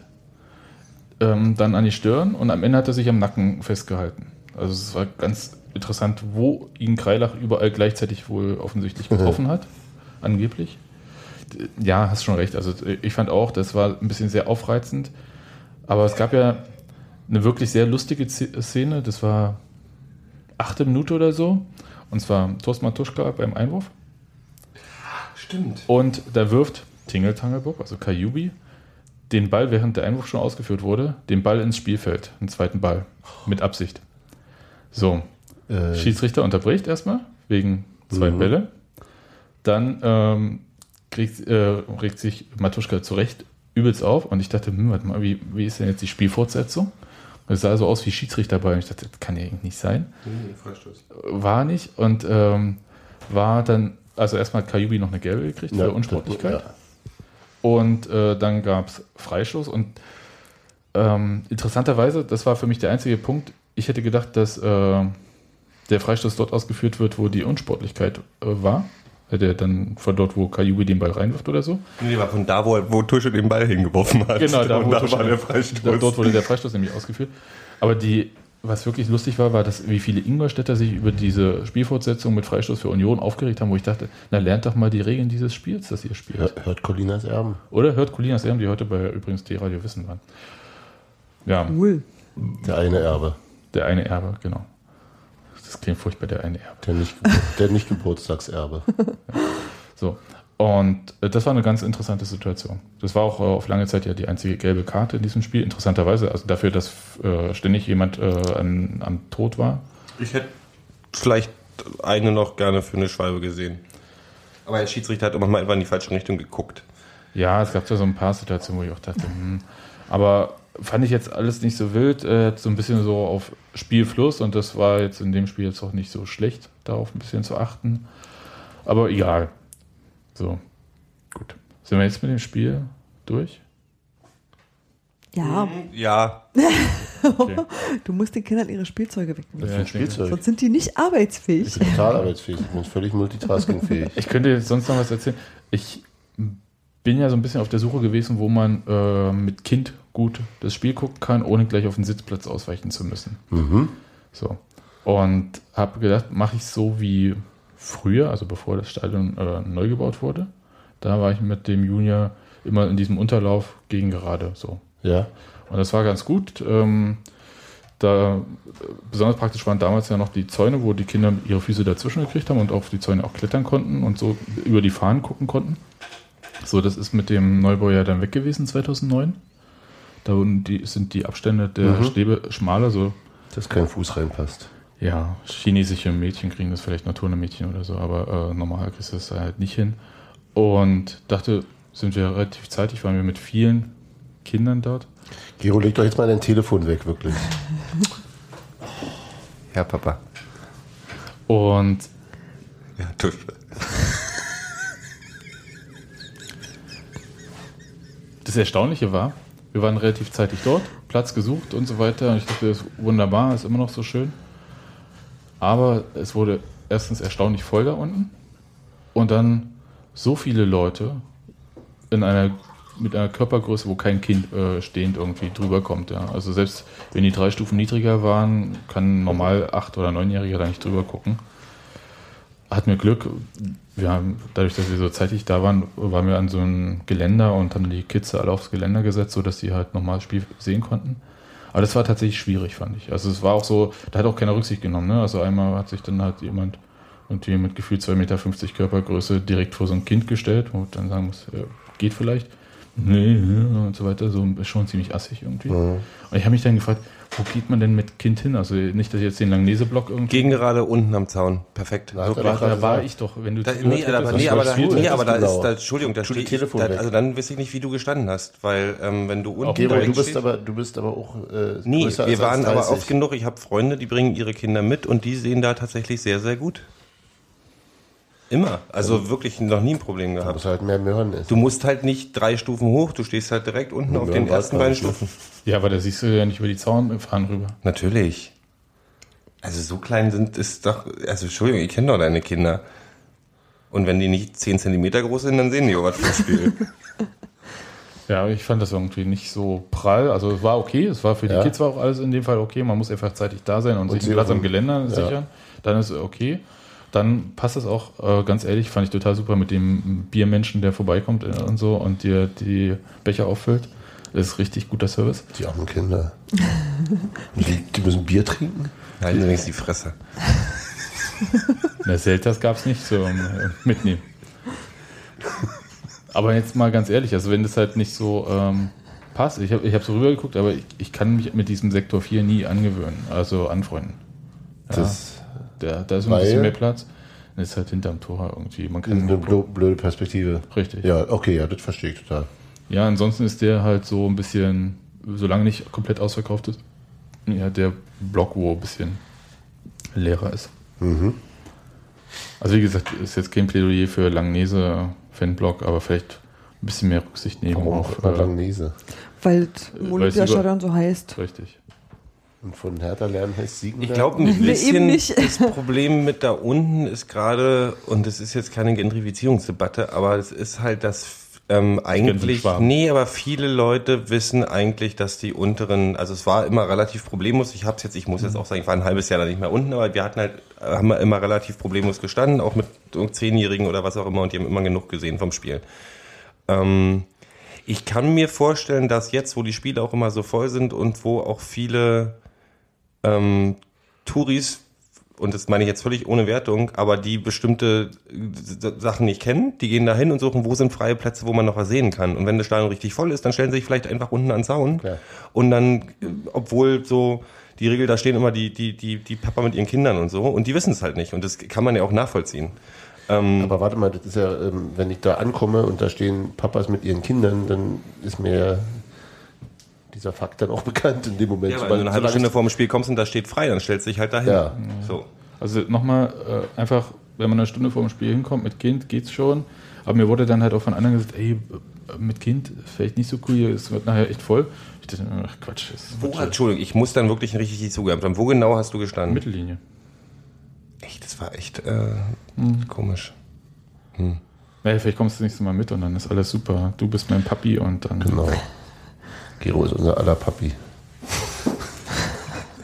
M: ähm, dann an die Stirn und am Ende hat er sich am Nacken festgehalten. Also es war ganz interessant, wo ihn Kreilach überall gleichzeitig wohl offensichtlich getroffen hat, angeblich. Ja, hast schon recht. Also ich fand auch, das war ein bisschen sehr aufreizend. Aber es gab ja eine wirklich sehr lustige Szene. Das war achte Minute oder so. Und zwar Thorsten Matuschka beim Einwurf.
L: Stimmt.
M: Und da wirft Tingeltangelbob, also Kajubi, den Ball, während der Einwurf schon ausgeführt wurde, den Ball ins Spielfeld, einen zweiten Ball, mit Absicht. So,
O: Äh.
M: Schiedsrichter unterbricht erstmal, wegen zwei
O: Mhm.
M: Bälle. Dann ähm, kriegt, äh, regt sich Matuschka zurecht übelst auf und ich dachte, hm, warte mal, wie, wie ist denn jetzt die Spielfortsetzung? Es sah so aus wie Schiedsrichterball und ich dachte, das kann ja eigentlich nicht sein
L: Freistoß.
M: war nicht und ähm, war dann, also erstmal hat Kajubi noch eine gelbe gekriegt
O: Ja,
M: für Unsportlichkeit.
O: ja.
M: Und äh, dann gab es Freistoß und ähm, interessanterweise, das war für mich der einzige Punkt, ich hätte gedacht, dass äh, der Freistoß dort ausgeführt wird, wo die Unsportlichkeit äh, war. Der dann von dort, wo Kajubi den Ball reinwirft oder so.
L: Nee, war von da, wo, wo Tusche den Ball hingeworfen hat.
M: Genau, da, wo
L: da war der Freistoß.
M: Da, dort wurde der Freistoß nämlich ausgeführt. Aber die, was wirklich lustig war, war, dass wie viele Ingolstädter sich über diese Spielfortsetzung mit Freistoß für Union aufgeregt haben, wo ich dachte, na lernt doch mal die Regeln dieses Spiels, das ihr spielt.
O: Hört, hört Colinas Erben.
M: Oder hört Colinas Erben, die heute bei übrigens T-Radio Wissen waren. Ja.
N: Cool.
O: Der eine Erbe.
M: Der eine Erbe, genau. Das klingt furchtbar, der eine Erbe.
O: Der nicht, der nicht Geburtstagserbe.
M: So. Und äh, das war eine ganz interessante Situation. Das war auch äh, auf lange Zeit ja die einzige gelbe Karte in diesem Spiel. Interessanterweise, also dafür, dass äh, ständig jemand äh, an, am Tod war.
L: Ich hätte vielleicht eine noch gerne für eine Schwalbe gesehen. Aber der Schiedsrichter hat immer mal einfach in die falsche Richtung geguckt.
M: Ja, es gab da so ein paar Situationen, wo ich auch dachte, hm. aber fand ich jetzt alles nicht so wild, äh, so ein bisschen so auf Spielfluss und das war jetzt in dem Spiel jetzt auch nicht so schlecht, darauf ein bisschen zu achten. Aber egal. So, gut. Sind wir jetzt mit dem Spiel durch?
N: Ja.
L: Ja.
M: Okay.
N: Du musst den Kindern ihre Spielzeuge wegnehmen.
O: Ein Spielzeug.
N: Sonst sind die nicht arbeitsfähig.
O: Ich bin total arbeitsfähig. Ich bin völlig multitaskingfähig.
M: Ich könnte jetzt sonst noch was erzählen. Ich bin ja so ein bisschen auf der Suche gewesen, wo man äh, mit Kind gut das Spiel gucken kann, ohne gleich auf den Sitzplatz ausweichen zu müssen.
O: Mhm.
M: So. Und habe gedacht, mache ich so wie früher, also bevor das Stadion äh, neu gebaut wurde. Da war ich mit dem Junior immer in diesem Unterlauf gegen gerade so.
O: Ja.
M: Und das war ganz gut. Ähm, da äh, besonders praktisch waren damals ja noch die Zäune, wo die Kinder ihre Füße dazwischen gekriegt haben und auf die Zäune auch klettern konnten und so über die Fahnen gucken konnten. So, das ist mit dem Neubau ja dann weg gewesen 2009. Da wurden die, sind die Abstände der
O: Mhm.
M: Stäbe schmaler, so.
O: Dass kein Fuß reinpasst.
M: Ja, chinesische Mädchen kriegen das vielleicht Naturmädchen oder so, aber äh, normal kriegst du das halt nicht hin. Und dachte, sind wir relativ zeitig, waren wir mit vielen Kindern dort.
O: Gero, leg doch jetzt mal dein Telefon weg, wirklich.
L: Ja, Papa.
M: Und
L: Ja, Tusch.
M: das Erstaunliche war, wir waren relativ zeitig dort, Platz gesucht und so weiter. Und ich dachte, das ist wunderbar, ist immer noch so schön. Aber es wurde erstens erstaunlich voll da unten und dann so viele Leute in einer mit einer Körpergröße, wo kein Kind äh, stehend irgendwie drüber kommt. Ja. Also selbst wenn die drei Stufen niedriger waren, kann normal acht- oder neunjähriger da nicht drüber gucken. Hatten wir Glück. Wir haben, dadurch, dass wir so zeitig da waren, waren wir an so einem Geländer und haben die Kids alle aufs Geländer gesetzt, sodass sie halt nochmal das Spiel sehen konnten. Aber das war tatsächlich schwierig, fand ich. Also es war auch so, da hat auch keiner Rücksicht genommen. Ne? Also einmal hat sich dann halt jemand irgendwie mit gefühlt 2,50 Meter Körpergröße direkt vor so ein Kind gestellt, wo dann sagen muss, ja, geht vielleicht. Nee, nee, und so weiter. So ist schon ziemlich assig irgendwie.
O: Mhm.
M: Und ich habe mich dann gefragt, wo geht man denn mit Kind hin? Also nicht, dass ich jetzt den Langnese-Block irgendwie.
L: Gegen gerade unten am Zaun. Perfekt.
M: Da, da, da war ich doch, wenn du
L: Da, nee,
M: hättest,
L: aber, nee, aber, da, nee, aber da ist, da, Entschuldigung, da ich,
O: Telefon
L: da, also dann weiß ich nicht, wie du gestanden hast, weil ähm, wenn du unten
O: Gero,
L: drin
O: du bist
L: stehst-
O: aber, du bist aber auch äh,
L: Nee, wir
O: als
L: waren aber
O: 1,30.
L: oft genug. Ich habe Freunde, die bringen ihre Kinder mit und die sehen da tatsächlich sehr, sehr gut. Immer. Also wirklich noch nie ein Problem gehabt. Du musst
O: halt mehr Möhren essen.
L: Du musst halt nicht drei Stufen hoch, du stehst halt direkt unten auf den
M: Möhren
L: ersten beiden
M: nicht,
L: Stufen.
M: Ja, aber da siehst du ja nicht über die Zaun fahren rüber.
L: Natürlich. Also so klein sind ist doch, also Entschuldigung, ich kenne doch deine Kinder. Und wenn die nicht 10 Zentimeter groß sind, dann sehen die auch was vom Spiel.
M: Ja, ich fand das irgendwie nicht so prall. Also es war okay, es war für die
O: Ja.
M: Kids war auch alles in dem Fall okay. Man muss einfach zeitig da sein und,
O: Und
M: sich Platz am Geländer
O: ja.
M: sichern. Dann ist es okay. Dann passt es auch, äh, ganz ehrlich, fand ich total super mit dem Biermenschen, der vorbeikommt äh, und so und dir die Becher auffüllt. Das ist richtig guter Service.
O: Die armen Kinder. Die, die müssen Bier trinken?
L: Halten Sie wenigstens die Fresse.
M: Na, Selters gab es nicht so äh, mitnehmen. Aber jetzt mal ganz ehrlich, also wenn das halt nicht so ähm, passt, ich habe ich hab so rübergeguckt, aber ich, ich kann mich mit diesem Sektor 4 nie angewöhnen, also anfreunden. Ja,
O: Das-
M: der, da ist ein
O: weil-
M: bisschen mehr Platz. Das ist halt hinterm Tor irgendwie. Man
O: Das ist
M: kann
O: eine blo- blöde Perspektive.
M: Richtig.
O: Ja, okay, ja, das verstehe ich total.
M: Ja, ansonsten ist der halt so ein bisschen, solange nicht komplett ausverkauft ist, ja, der Block, wo ein bisschen leerer ist.
O: Mhm.
M: Also wie gesagt, ist jetzt kein Plädoyer für Langnese Fanblock, aber vielleicht ein bisschen mehr Rücksicht nehmen
O: Warum
M: auf
O: immer Langnese?
N: Weil es
M: Weil
N: im
M: es
N: Olympiastadion so heißt.
M: Richtig.
O: Und von Hertha lernen heißt Siegen.
L: Ich glaube, ein bisschen
N: nicht.
L: das Problem mit da unten ist gerade, und das ist jetzt keine Gentrifizierungsdebatte, aber es ist halt, dass ähm, eigentlich, nee, aber viele Leute wissen eigentlich, dass die unteren, also es war immer relativ problemlos. Ich hab's jetzt, ich muss jetzt auch sagen, ich war ein halbes Jahr da nicht mehr unten, aber wir hatten halt, äh, haben wir immer relativ problemlos gestanden, auch mit Zehnjährigen oder was auch immer, und die haben immer genug gesehen vom Spiel. Ähm, ich kann mir vorstellen, dass jetzt, wo die Spiele auch immer so voll sind und wo auch viele ähm, Touris, und das meine ich jetzt völlig ohne Wertung, aber die bestimmte äh, Sachen nicht kennen, die gehen da hin und suchen, wo sind freie Plätze, wo man noch was sehen kann. Und wenn das Stadion richtig voll ist, dann stellen sie sich vielleicht einfach unten an den Zaun. Und dann, äh, obwohl so die Regel, da stehen immer die, die, die, die Papa mit ihren Kindern und so, und die wissen es halt nicht. Und das kann man ja auch nachvollziehen. Ähm,
O: Aber warte mal, das ist ja, ähm, wenn ich da ankomme und da stehen Papas mit ihren Kindern, dann ist mir ja dieser Fakt dann auch bekannt in dem Moment.
L: ja, weil wenn du eine halbe Stunde vor dem Spiel kommst und da steht frei, dann stellst du dich halt dahin.
O: Ja.
L: So.
M: Also nochmal, äh, einfach, wenn man eine Stunde vor dem Spiel hinkommt mit Kind, geht's schon. Aber mir wurde dann halt auch von anderen gesagt, ey, mit Kind ist vielleicht nicht so cool, es wird nachher echt voll. Ich dachte, ach Quatsch. Das
L: Wo, Entschuldigung, ich muss dann wirklich richtig die zugehabt haben. Wo genau hast du gestanden?
M: Mittellinie.
L: Echt, das war echt äh, komisch. Hm.
M: Hey, vielleicht kommst du nächstes Mal mit und dann ist alles super. Du bist mein Papi und dann.
O: Genau. Gero ist unser aller Papi.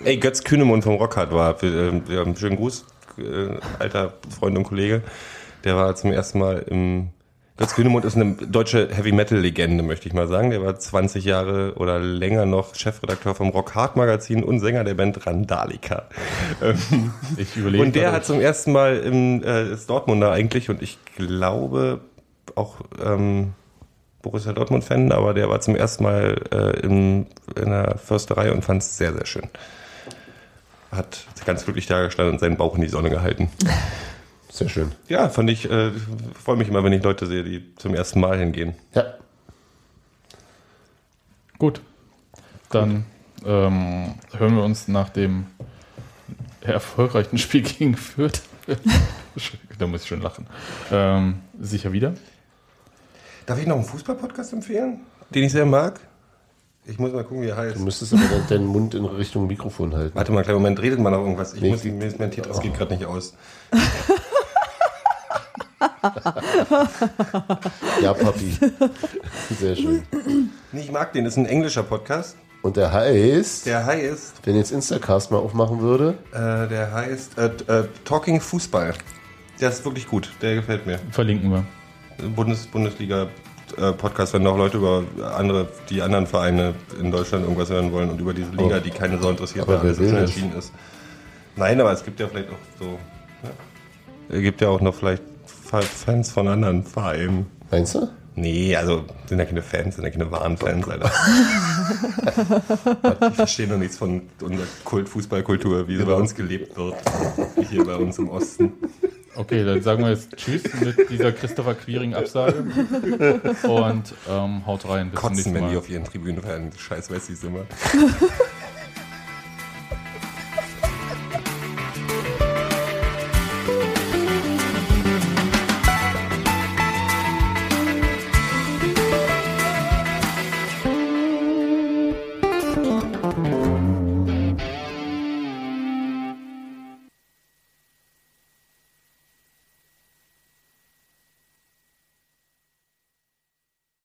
L: Ey, Götz Kühnemund vom Rockhard war. Wir, wir haben einen schönen Gruß, äh, alter Freund und Kollege. Der war zum ersten Mal im. Götz Kühnemund ist eine deutsche Heavy-Metal-Legende, möchte ich mal sagen. Der war 20 Jahre oder länger noch Chefredakteur vom Rock Hard Magazin und Sänger der Band Randalika. Ähm,
M: Ich überlege.
L: und der hat zum ersten Mal im äh, ist Dortmunder eigentlich und ich glaube auch ähm, Borussia Dortmund-Fan, aber der war zum ersten Mal äh, im, in der Försterei und fand es sehr, sehr schön. Hat ganz glücklich da gestanden und seinen Bauch in die Sonne gehalten.
O: Sehr schön.
L: Ja, fand ich, äh, freue mich immer, wenn ich Leute sehe, die zum ersten Mal hingehen.
O: Ja.
M: Gut. Dann ähm, hören wir uns nach dem erfolgreichen Spiel gegen Fürth. da muss ich schon lachen. Ähm, sicher wieder.
L: Darf ich noch einen Fußball-Podcast empfehlen, den ich sehr mag? Ich muss mal gucken, wie er heißt.
O: Du müsstest aber dann deinen Mund in Richtung Mikrofon halten.
L: Warte mal, kleinen Moment, redet mal noch irgendwas. Ich
O: Nee,
L: muss,
O: die-
L: mir ist mein Tetris geht gerade nicht aus.
O: Ja, Papi. Sehr schön.
L: Nee, ich mag den, das ist ein englischer Podcast.
O: Und der heißt,
L: Der heißt,
O: wenn jetzt Instacast mal aufmachen würde,
L: äh, der heißt äh, äh, Talking Fußball. Der ist wirklich gut, der gefällt mir.
M: Verlinken wir.
L: Bundes, Bundesliga Podcast, wenn auch Leute über andere, die anderen Vereine in Deutschland irgendwas hören wollen und über diese Liga,
O: Oh.
L: die keine Sau interessiert,
O: Aber
L: weil alles erschienen ist. Nein, aber es gibt ja vielleicht auch so. Ja. Es gibt ja auch noch vielleicht Fa- Fans von anderen Vereinen.
O: meinst du?
L: Nee, also sind ja keine Fans, sind ja keine wahren Fans, Alter. Die verstehen doch nichts von unserer Kult-Fußballkultur, wie sie bei uns gelebt wird. Wie hier bei uns im Osten.
M: Okay, dann sagen wir jetzt Tschüss mit dieser Christopher Quiring-Absage. Und ähm, haut rein. Bis zum
L: Kotzen,
M: nächsten
L: wenn
M: Mal.
L: die auf ihren Tribünen feiern. Scheiß Wessis immer.